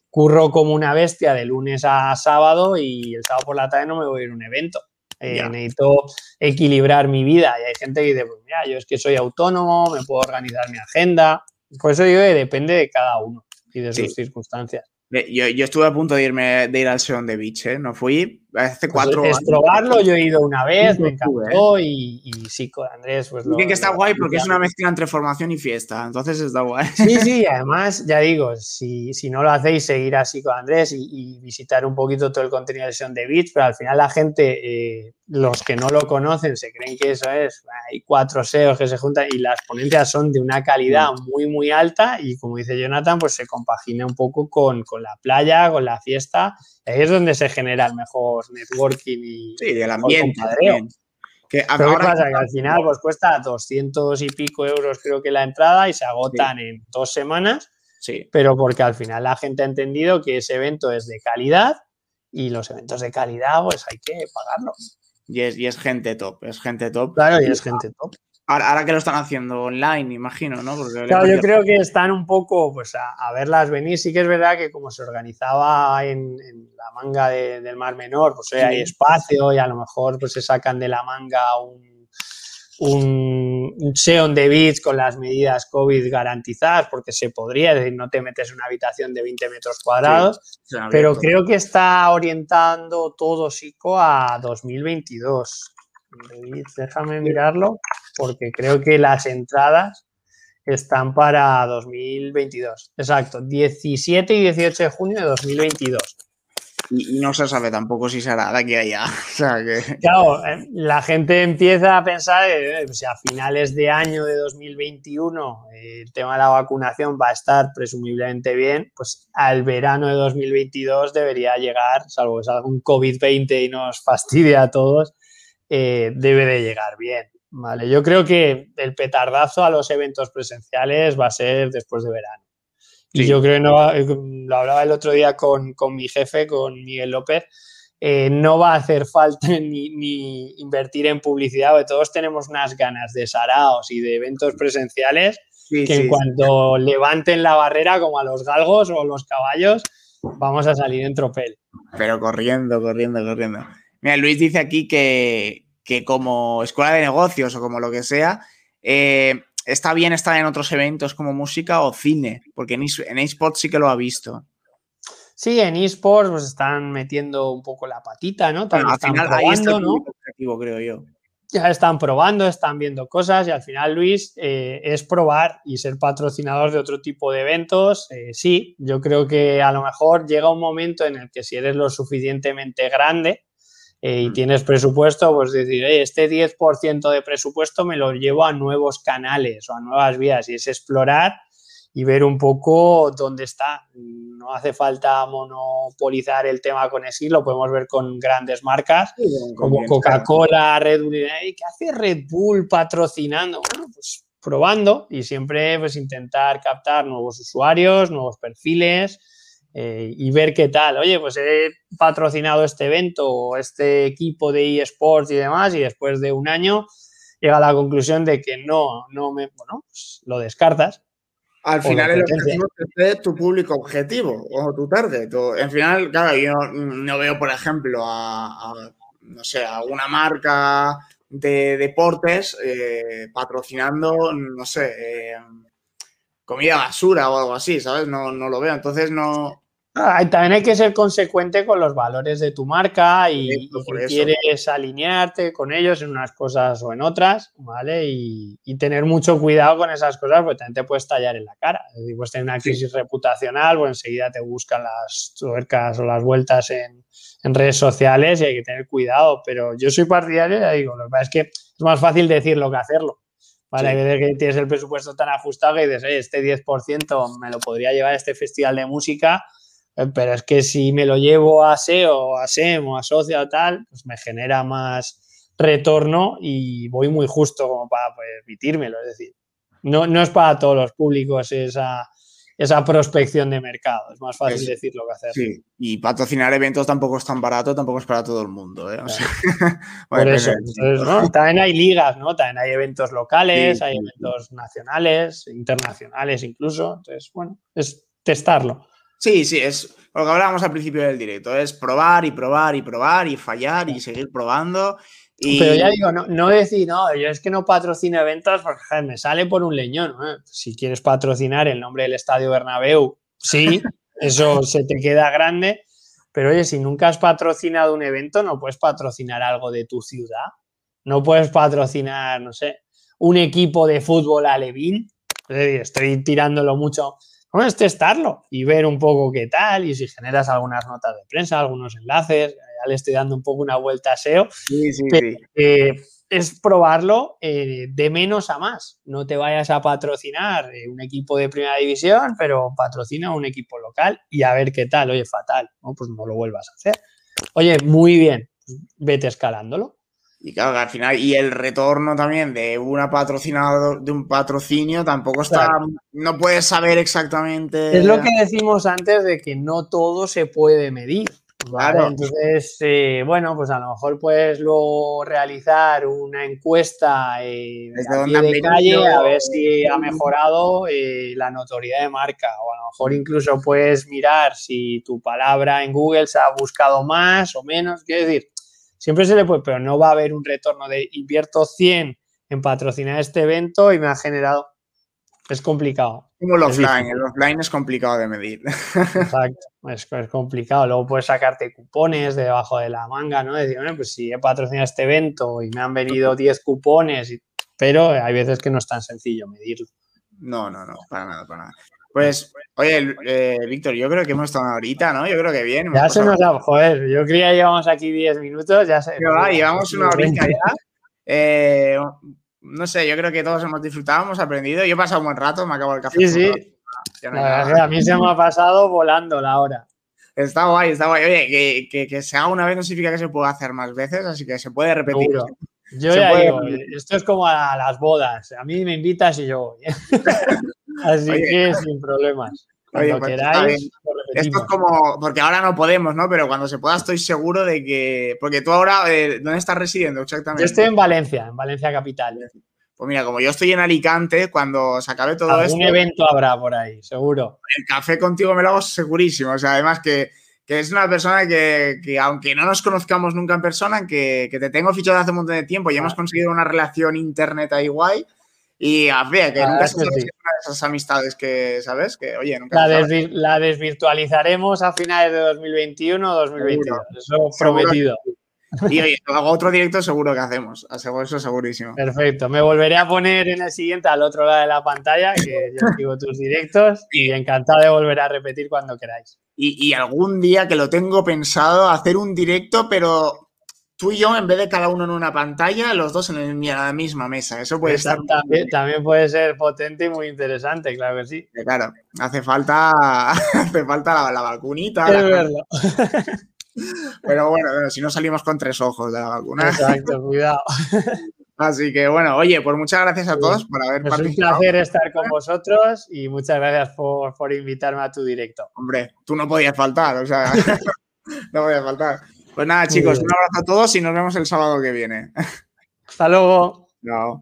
curro como una bestia de lunes a sábado y el sábado por la tarde no me voy a ir a un evento. Eh, necesito equilibrar mi vida y hay gente que dice, pues mira, yo es que soy autónomo, me puedo organizar mi agenda. Por eso digo que depende de cada uno y de sus circunstancias. Yo, yo, estuve a punto de irme de ir al Seon de Beach, ¿eh? No fui hace pues cuatro es, probarlo, yo he ido una vez, me encantó y, y, sí, con Andrés, pues lo, que está guay porque es una mezcla entre formación y fiesta, entonces está guay. Sí, sí, además, ya digo, si, si no lo hacéis, seguir así con Andrés y, visitar un poquito todo el contenido de Seon de Beach, pero al final la gente, eh, los que no lo conocen, se creen que eso es, hay cuatro SEOs que se juntan y las ponencias son de una calidad mm. muy, muy alta y como dice Jonathan, pues se compagina un poco con, con la playa, con la fiesta Ahí es donde se genera el mejor networking y sí, el ambiente. Que Pero ¿qué pasa? Que al final pues cuesta 200 y pico euros creo que la entrada y se agotan en dos semanas. Sí. Pero porque al final la gente ha entendido que ese evento es de calidad y los eventos de calidad pues hay que pagarlo. Y es, y es gente top, es gente top. Claro, y es gente top. Ahora, que lo están haciendo online, imagino, ¿no? claro, yo creo que están un poco pues, a, verlas venir. Sí que es verdad que como se organizaba en, la manga del Mar Menor, pues hay espacio y a lo mejor pues, se sacan de la manga un, un, un Seon de Beach con las medidas COVID garantizadas, porque se podría, es decir, no te metes en una habitación de 20 metros cuadrados, pero creo que está orientando todo psico a 2022. Déjame mirarlo porque creo que las entradas están para 2022. Exacto, 17 y 18 de junio de 2022. Y, no se sabe tampoco si será de aquí a allá. Claro, eh, la gente empieza a pensar, eh, si a finales de año de 2021 eh, el tema de la vacunación va a estar presumiblemente bien, pues al verano de 2022 debería llegar, salvo que salga un COVID-20 y nos fastidie a todos, debe de llegar bien. Vale, yo creo que el petardazo a los eventos presenciales va a ser después de verano. Y yo creo que no, eh, lo hablaba el otro día con, mi jefe, con Miguel López, eh, no va a hacer falta ni, invertir en publicidad, porque todos tenemos unas ganas de saraos y de eventos presenciales que en cuanto levanten la barrera, como a los galgos o los caballos, vamos a salir en tropel. Pero corriendo, corriendo, corriendo. Mira, Luis dice aquí que, que como escuela de negocios o como lo que sea, eh, está bien estar en otros eventos como música o cine, porque en, eSports sí que lo ha visto. Sí, en eSports pues están metiendo un poco la patita, ¿no? al final ahí está el objetivo, creo yo. Ya están probando, están viendo cosas y al final, Luis, eh, es probar y ser patrocinador de otro tipo de eventos. Eh, sí, yo creo que a lo mejor llega un momento en el que si eres lo suficientemente grande, eh, y mm. tienes presupuesto, pues decir, este 10% de presupuesto me lo llevo a nuevos canales o a nuevas vías y es explorar y ver un poco dónde está. No hace falta monopolizar el tema con ESI, lo podemos ver con grandes marcas como Coca-Cola, Red Bull. ¿Qué hace Red Bull patrocinando? Bueno, pues probando y siempre pues intentar captar nuevos usuarios, nuevos perfiles eh, y ver qué tal. Oye, pues he patrocinado este evento o este equipo de eSports y demás y después de un año llega a la conclusión de que no, no me, bueno, pues lo descartas. Al final el objetivo es tu público objetivo o tu target. al final, claro, yo no veo, por ejemplo, a, no sé, a una marca de deportes eh, patrocinando, no sé, eh, comida basura o algo así, ¿sabes? No, no lo veo. Entonces no. Ah, también hay que ser consecuente con los valores de tu marca y, quieres alinearte con ellos en unas cosas o en otras, ¿vale? Y, tener mucho cuidado con esas cosas porque también te puedes tallar en la cara. Es decir, puedes tener una crisis reputacional o enseguida te buscan las tuercas o las vueltas en, en, redes sociales y hay que tener cuidado. Pero yo soy partidario, ya digo, lo que pasa es que es más fácil decirlo que hacerlo. Vale, hay que tienes el presupuesto tan ajustado que dices, este 10% me lo podría llevar a este festival de música, eh, pero es que si me lo llevo a SEO, a SEM o a socio o tal, pues me genera más retorno y voy muy justo como para permitírmelo. Es decir, no, no es para todos los públicos esa, esa prospección de mercado. Es más fácil decirlo que hacer. Sí, y patrocinar eventos tampoco es tan barato, tampoco es para todo el mundo. ¿eh? Por eso, también hay ligas, ¿no? También hay eventos locales, hay eventos nacionales, internacionales incluso. Entonces, bueno, es testarlo. Sí, sí, es lo que hablábamos al principio del directo, es probar y probar y probar y fallar y seguir probando pero ya digo, no, no, decir, no, yo es que no patrocino eventos porque me sale por un leñón. Si quieres patrocinar el nombre del Estadio Bernabéu, sí, eso se te queda grande. Pero oye, si nunca has patrocinado un evento, no puedes patrocinar algo de tu ciudad. No puedes patrocinar, no sé, un equipo de fútbol alevín. estoy tirándolo mucho. No es testarlo y ver un poco qué tal y si generas algunas notas de prensa, algunos enlaces, le estoy dando un poco una vuelta a SEO. Sí, sí, eh, es probarlo eh, de menos a más. No te vayas a patrocinar eh, un equipo de primera división, pero patrocina un equipo local y a ver qué tal. Oye, fatal, ¿no? Pues no lo vuelvas a hacer. Oye, muy bien, vete escalándolo. Y claro, al final, y el retorno también de una de un patrocinio tampoco está, no puedes saber exactamente. Es lo que decimos antes de que no todo se puede medir. Claro. Entonces, eh, bueno, pues a lo mejor puedes luego realizar una encuesta eh, de calle a ver si ha mejorado eh, la notoriedad de marca o a lo mejor incluso puedes mirar si tu palabra en Google se ha buscado más o menos. Quiero decir, siempre se le puede, pero no va a haber un retorno de invierto 100 en patrocinar este evento y me ha generado es complicado. Como el offline, el offline es complicado de medir. Exacto, es, complicado. Luego puedes sacarte cupones debajo de la manga, ¿no? Decir, bueno, pues si he patrocinado este evento y me han venido 10 cupones, pero hay veces que no es tan sencillo medirlo. No, no, no, para nada, para nada. Pues, oye, eh, Víctor, yo creo que hemos estado ahorita, ¿no? Yo creo que bien. Ya se nos ha, joder, yo creía que llevamos aquí 10 minutos, ya se. llevamos una horita ya. Eh, no sé, yo creo que todos hemos disfrutado, hemos aprendido. Yo he pasado un buen rato, me acabo el café. Sí, sí. a mí se me ha pasado volando la hora. Está guay, está guay. Oye, que, que, se haga una vez no significa que se pueda hacer más veces, así que se puede repetir. Yo ya digo, esto es como a las bodas. A mí me invitas y yo voy. así que sin problemas. Cuando pues, queráis. Esto es como, porque ahora no podemos, ¿no? Pero cuando se pueda estoy seguro de que, porque tú ahora, eh, ¿dónde estás residiendo exactamente? Yo estoy en Valencia, en Valencia capital. Pues mira, como yo estoy en Alicante, cuando se acabe todo esto... Un evento habrá por ahí, seguro. El café contigo me lo hago segurísimo. O sea, además que, es una persona que, aunque no nos conozcamos nunca en persona, que, te tengo fichado hace un montón de tiempo y hemos conseguido una relación internet ahí guay. Y a ver, que nunca se una de esas amistades que, ¿sabes? Que, oye, nunca la, desvirtualizaremos a finales de 2021 o 2022. Eso prometido. Y oye, otro directo seguro que hacemos, eso segurísimo. Perfecto, me volveré a poner en el siguiente al otro lado de la pantalla, que yo sigo tus directos y encantado de volver a repetir cuando queráis. Y, y algún día que lo tengo pensado hacer un directo, pero tú y yo, en vez de cada uno en una pantalla, los dos en, la misma mesa. Eso puede estar. También, puede ser potente y muy interesante, claro que sí. Claro, hace falta, hace falta la, vacunita. Pero bueno, si no salimos con tres ojos de la vacuna. Exacto, cuidado. Así que bueno, oye, pues muchas gracias a todos por haber es participado. Es un placer estar con vosotros y muchas gracias por, por invitarme a tu directo. Hombre, tú no podías faltar, o sea, no podías faltar. Pues nada, chicos, un abrazo a todos y nos vemos el sábado que viene. Hasta luego. Chao.